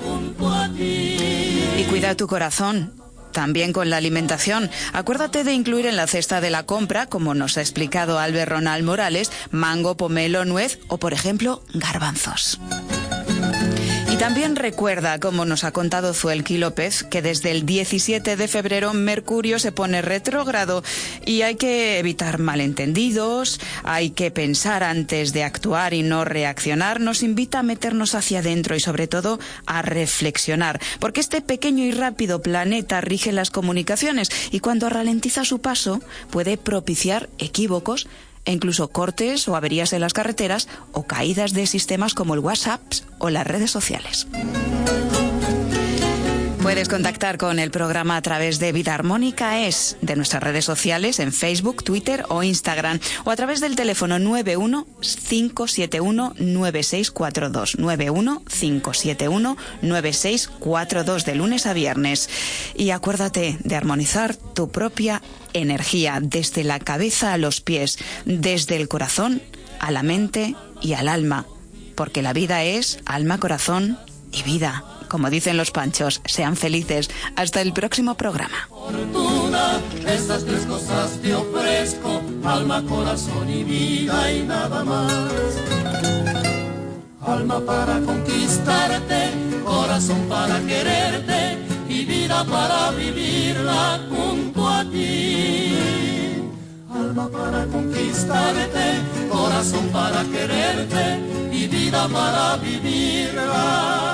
Y cuida tu corazón. También con la alimentación. Acuérdate de incluir en la cesta de la compra, como nos ha explicado Albert Ronald Morales, mango, pomelo, nuez o, por ejemplo, garbanzos. También recuerda, como nos ha contado Zuelki López, que desde el 17 de febrero Mercurio se pone retrógrado y hay que evitar malentendidos, hay que pensar antes de actuar y no reaccionar. Nos invita a meternos hacia adentro y sobre todo a reflexionar, porque este pequeño y rápido planeta rige las comunicaciones y cuando ralentiza su paso puede propiciar equívocos e incluso cortes o averías en las carreteras o caídas de sistemas como el WhatsApp o las redes sociales. Puedes contactar con el programa a través de Vida Armónica Es, de nuestras redes sociales en Facebook, Twitter o Instagram, o a través del teléfono 915719642. 915719642 de lunes a viernes. Y acuérdate de armonizar tu propia energía desde la cabeza a los pies, desde el corazón a la mente y al alma, porque la vida es alma, corazón y vida. Como dicen los panchos, sean felices. Hasta el próximo programa. Fortuna, esas tres cosas te ofrezco, alma, corazón y vida y nada más. Alma para conquistarte, corazón para quererte y vida para vivirla junto a ti. Alma para conquistarte, corazón para quererte y vida para vivirla.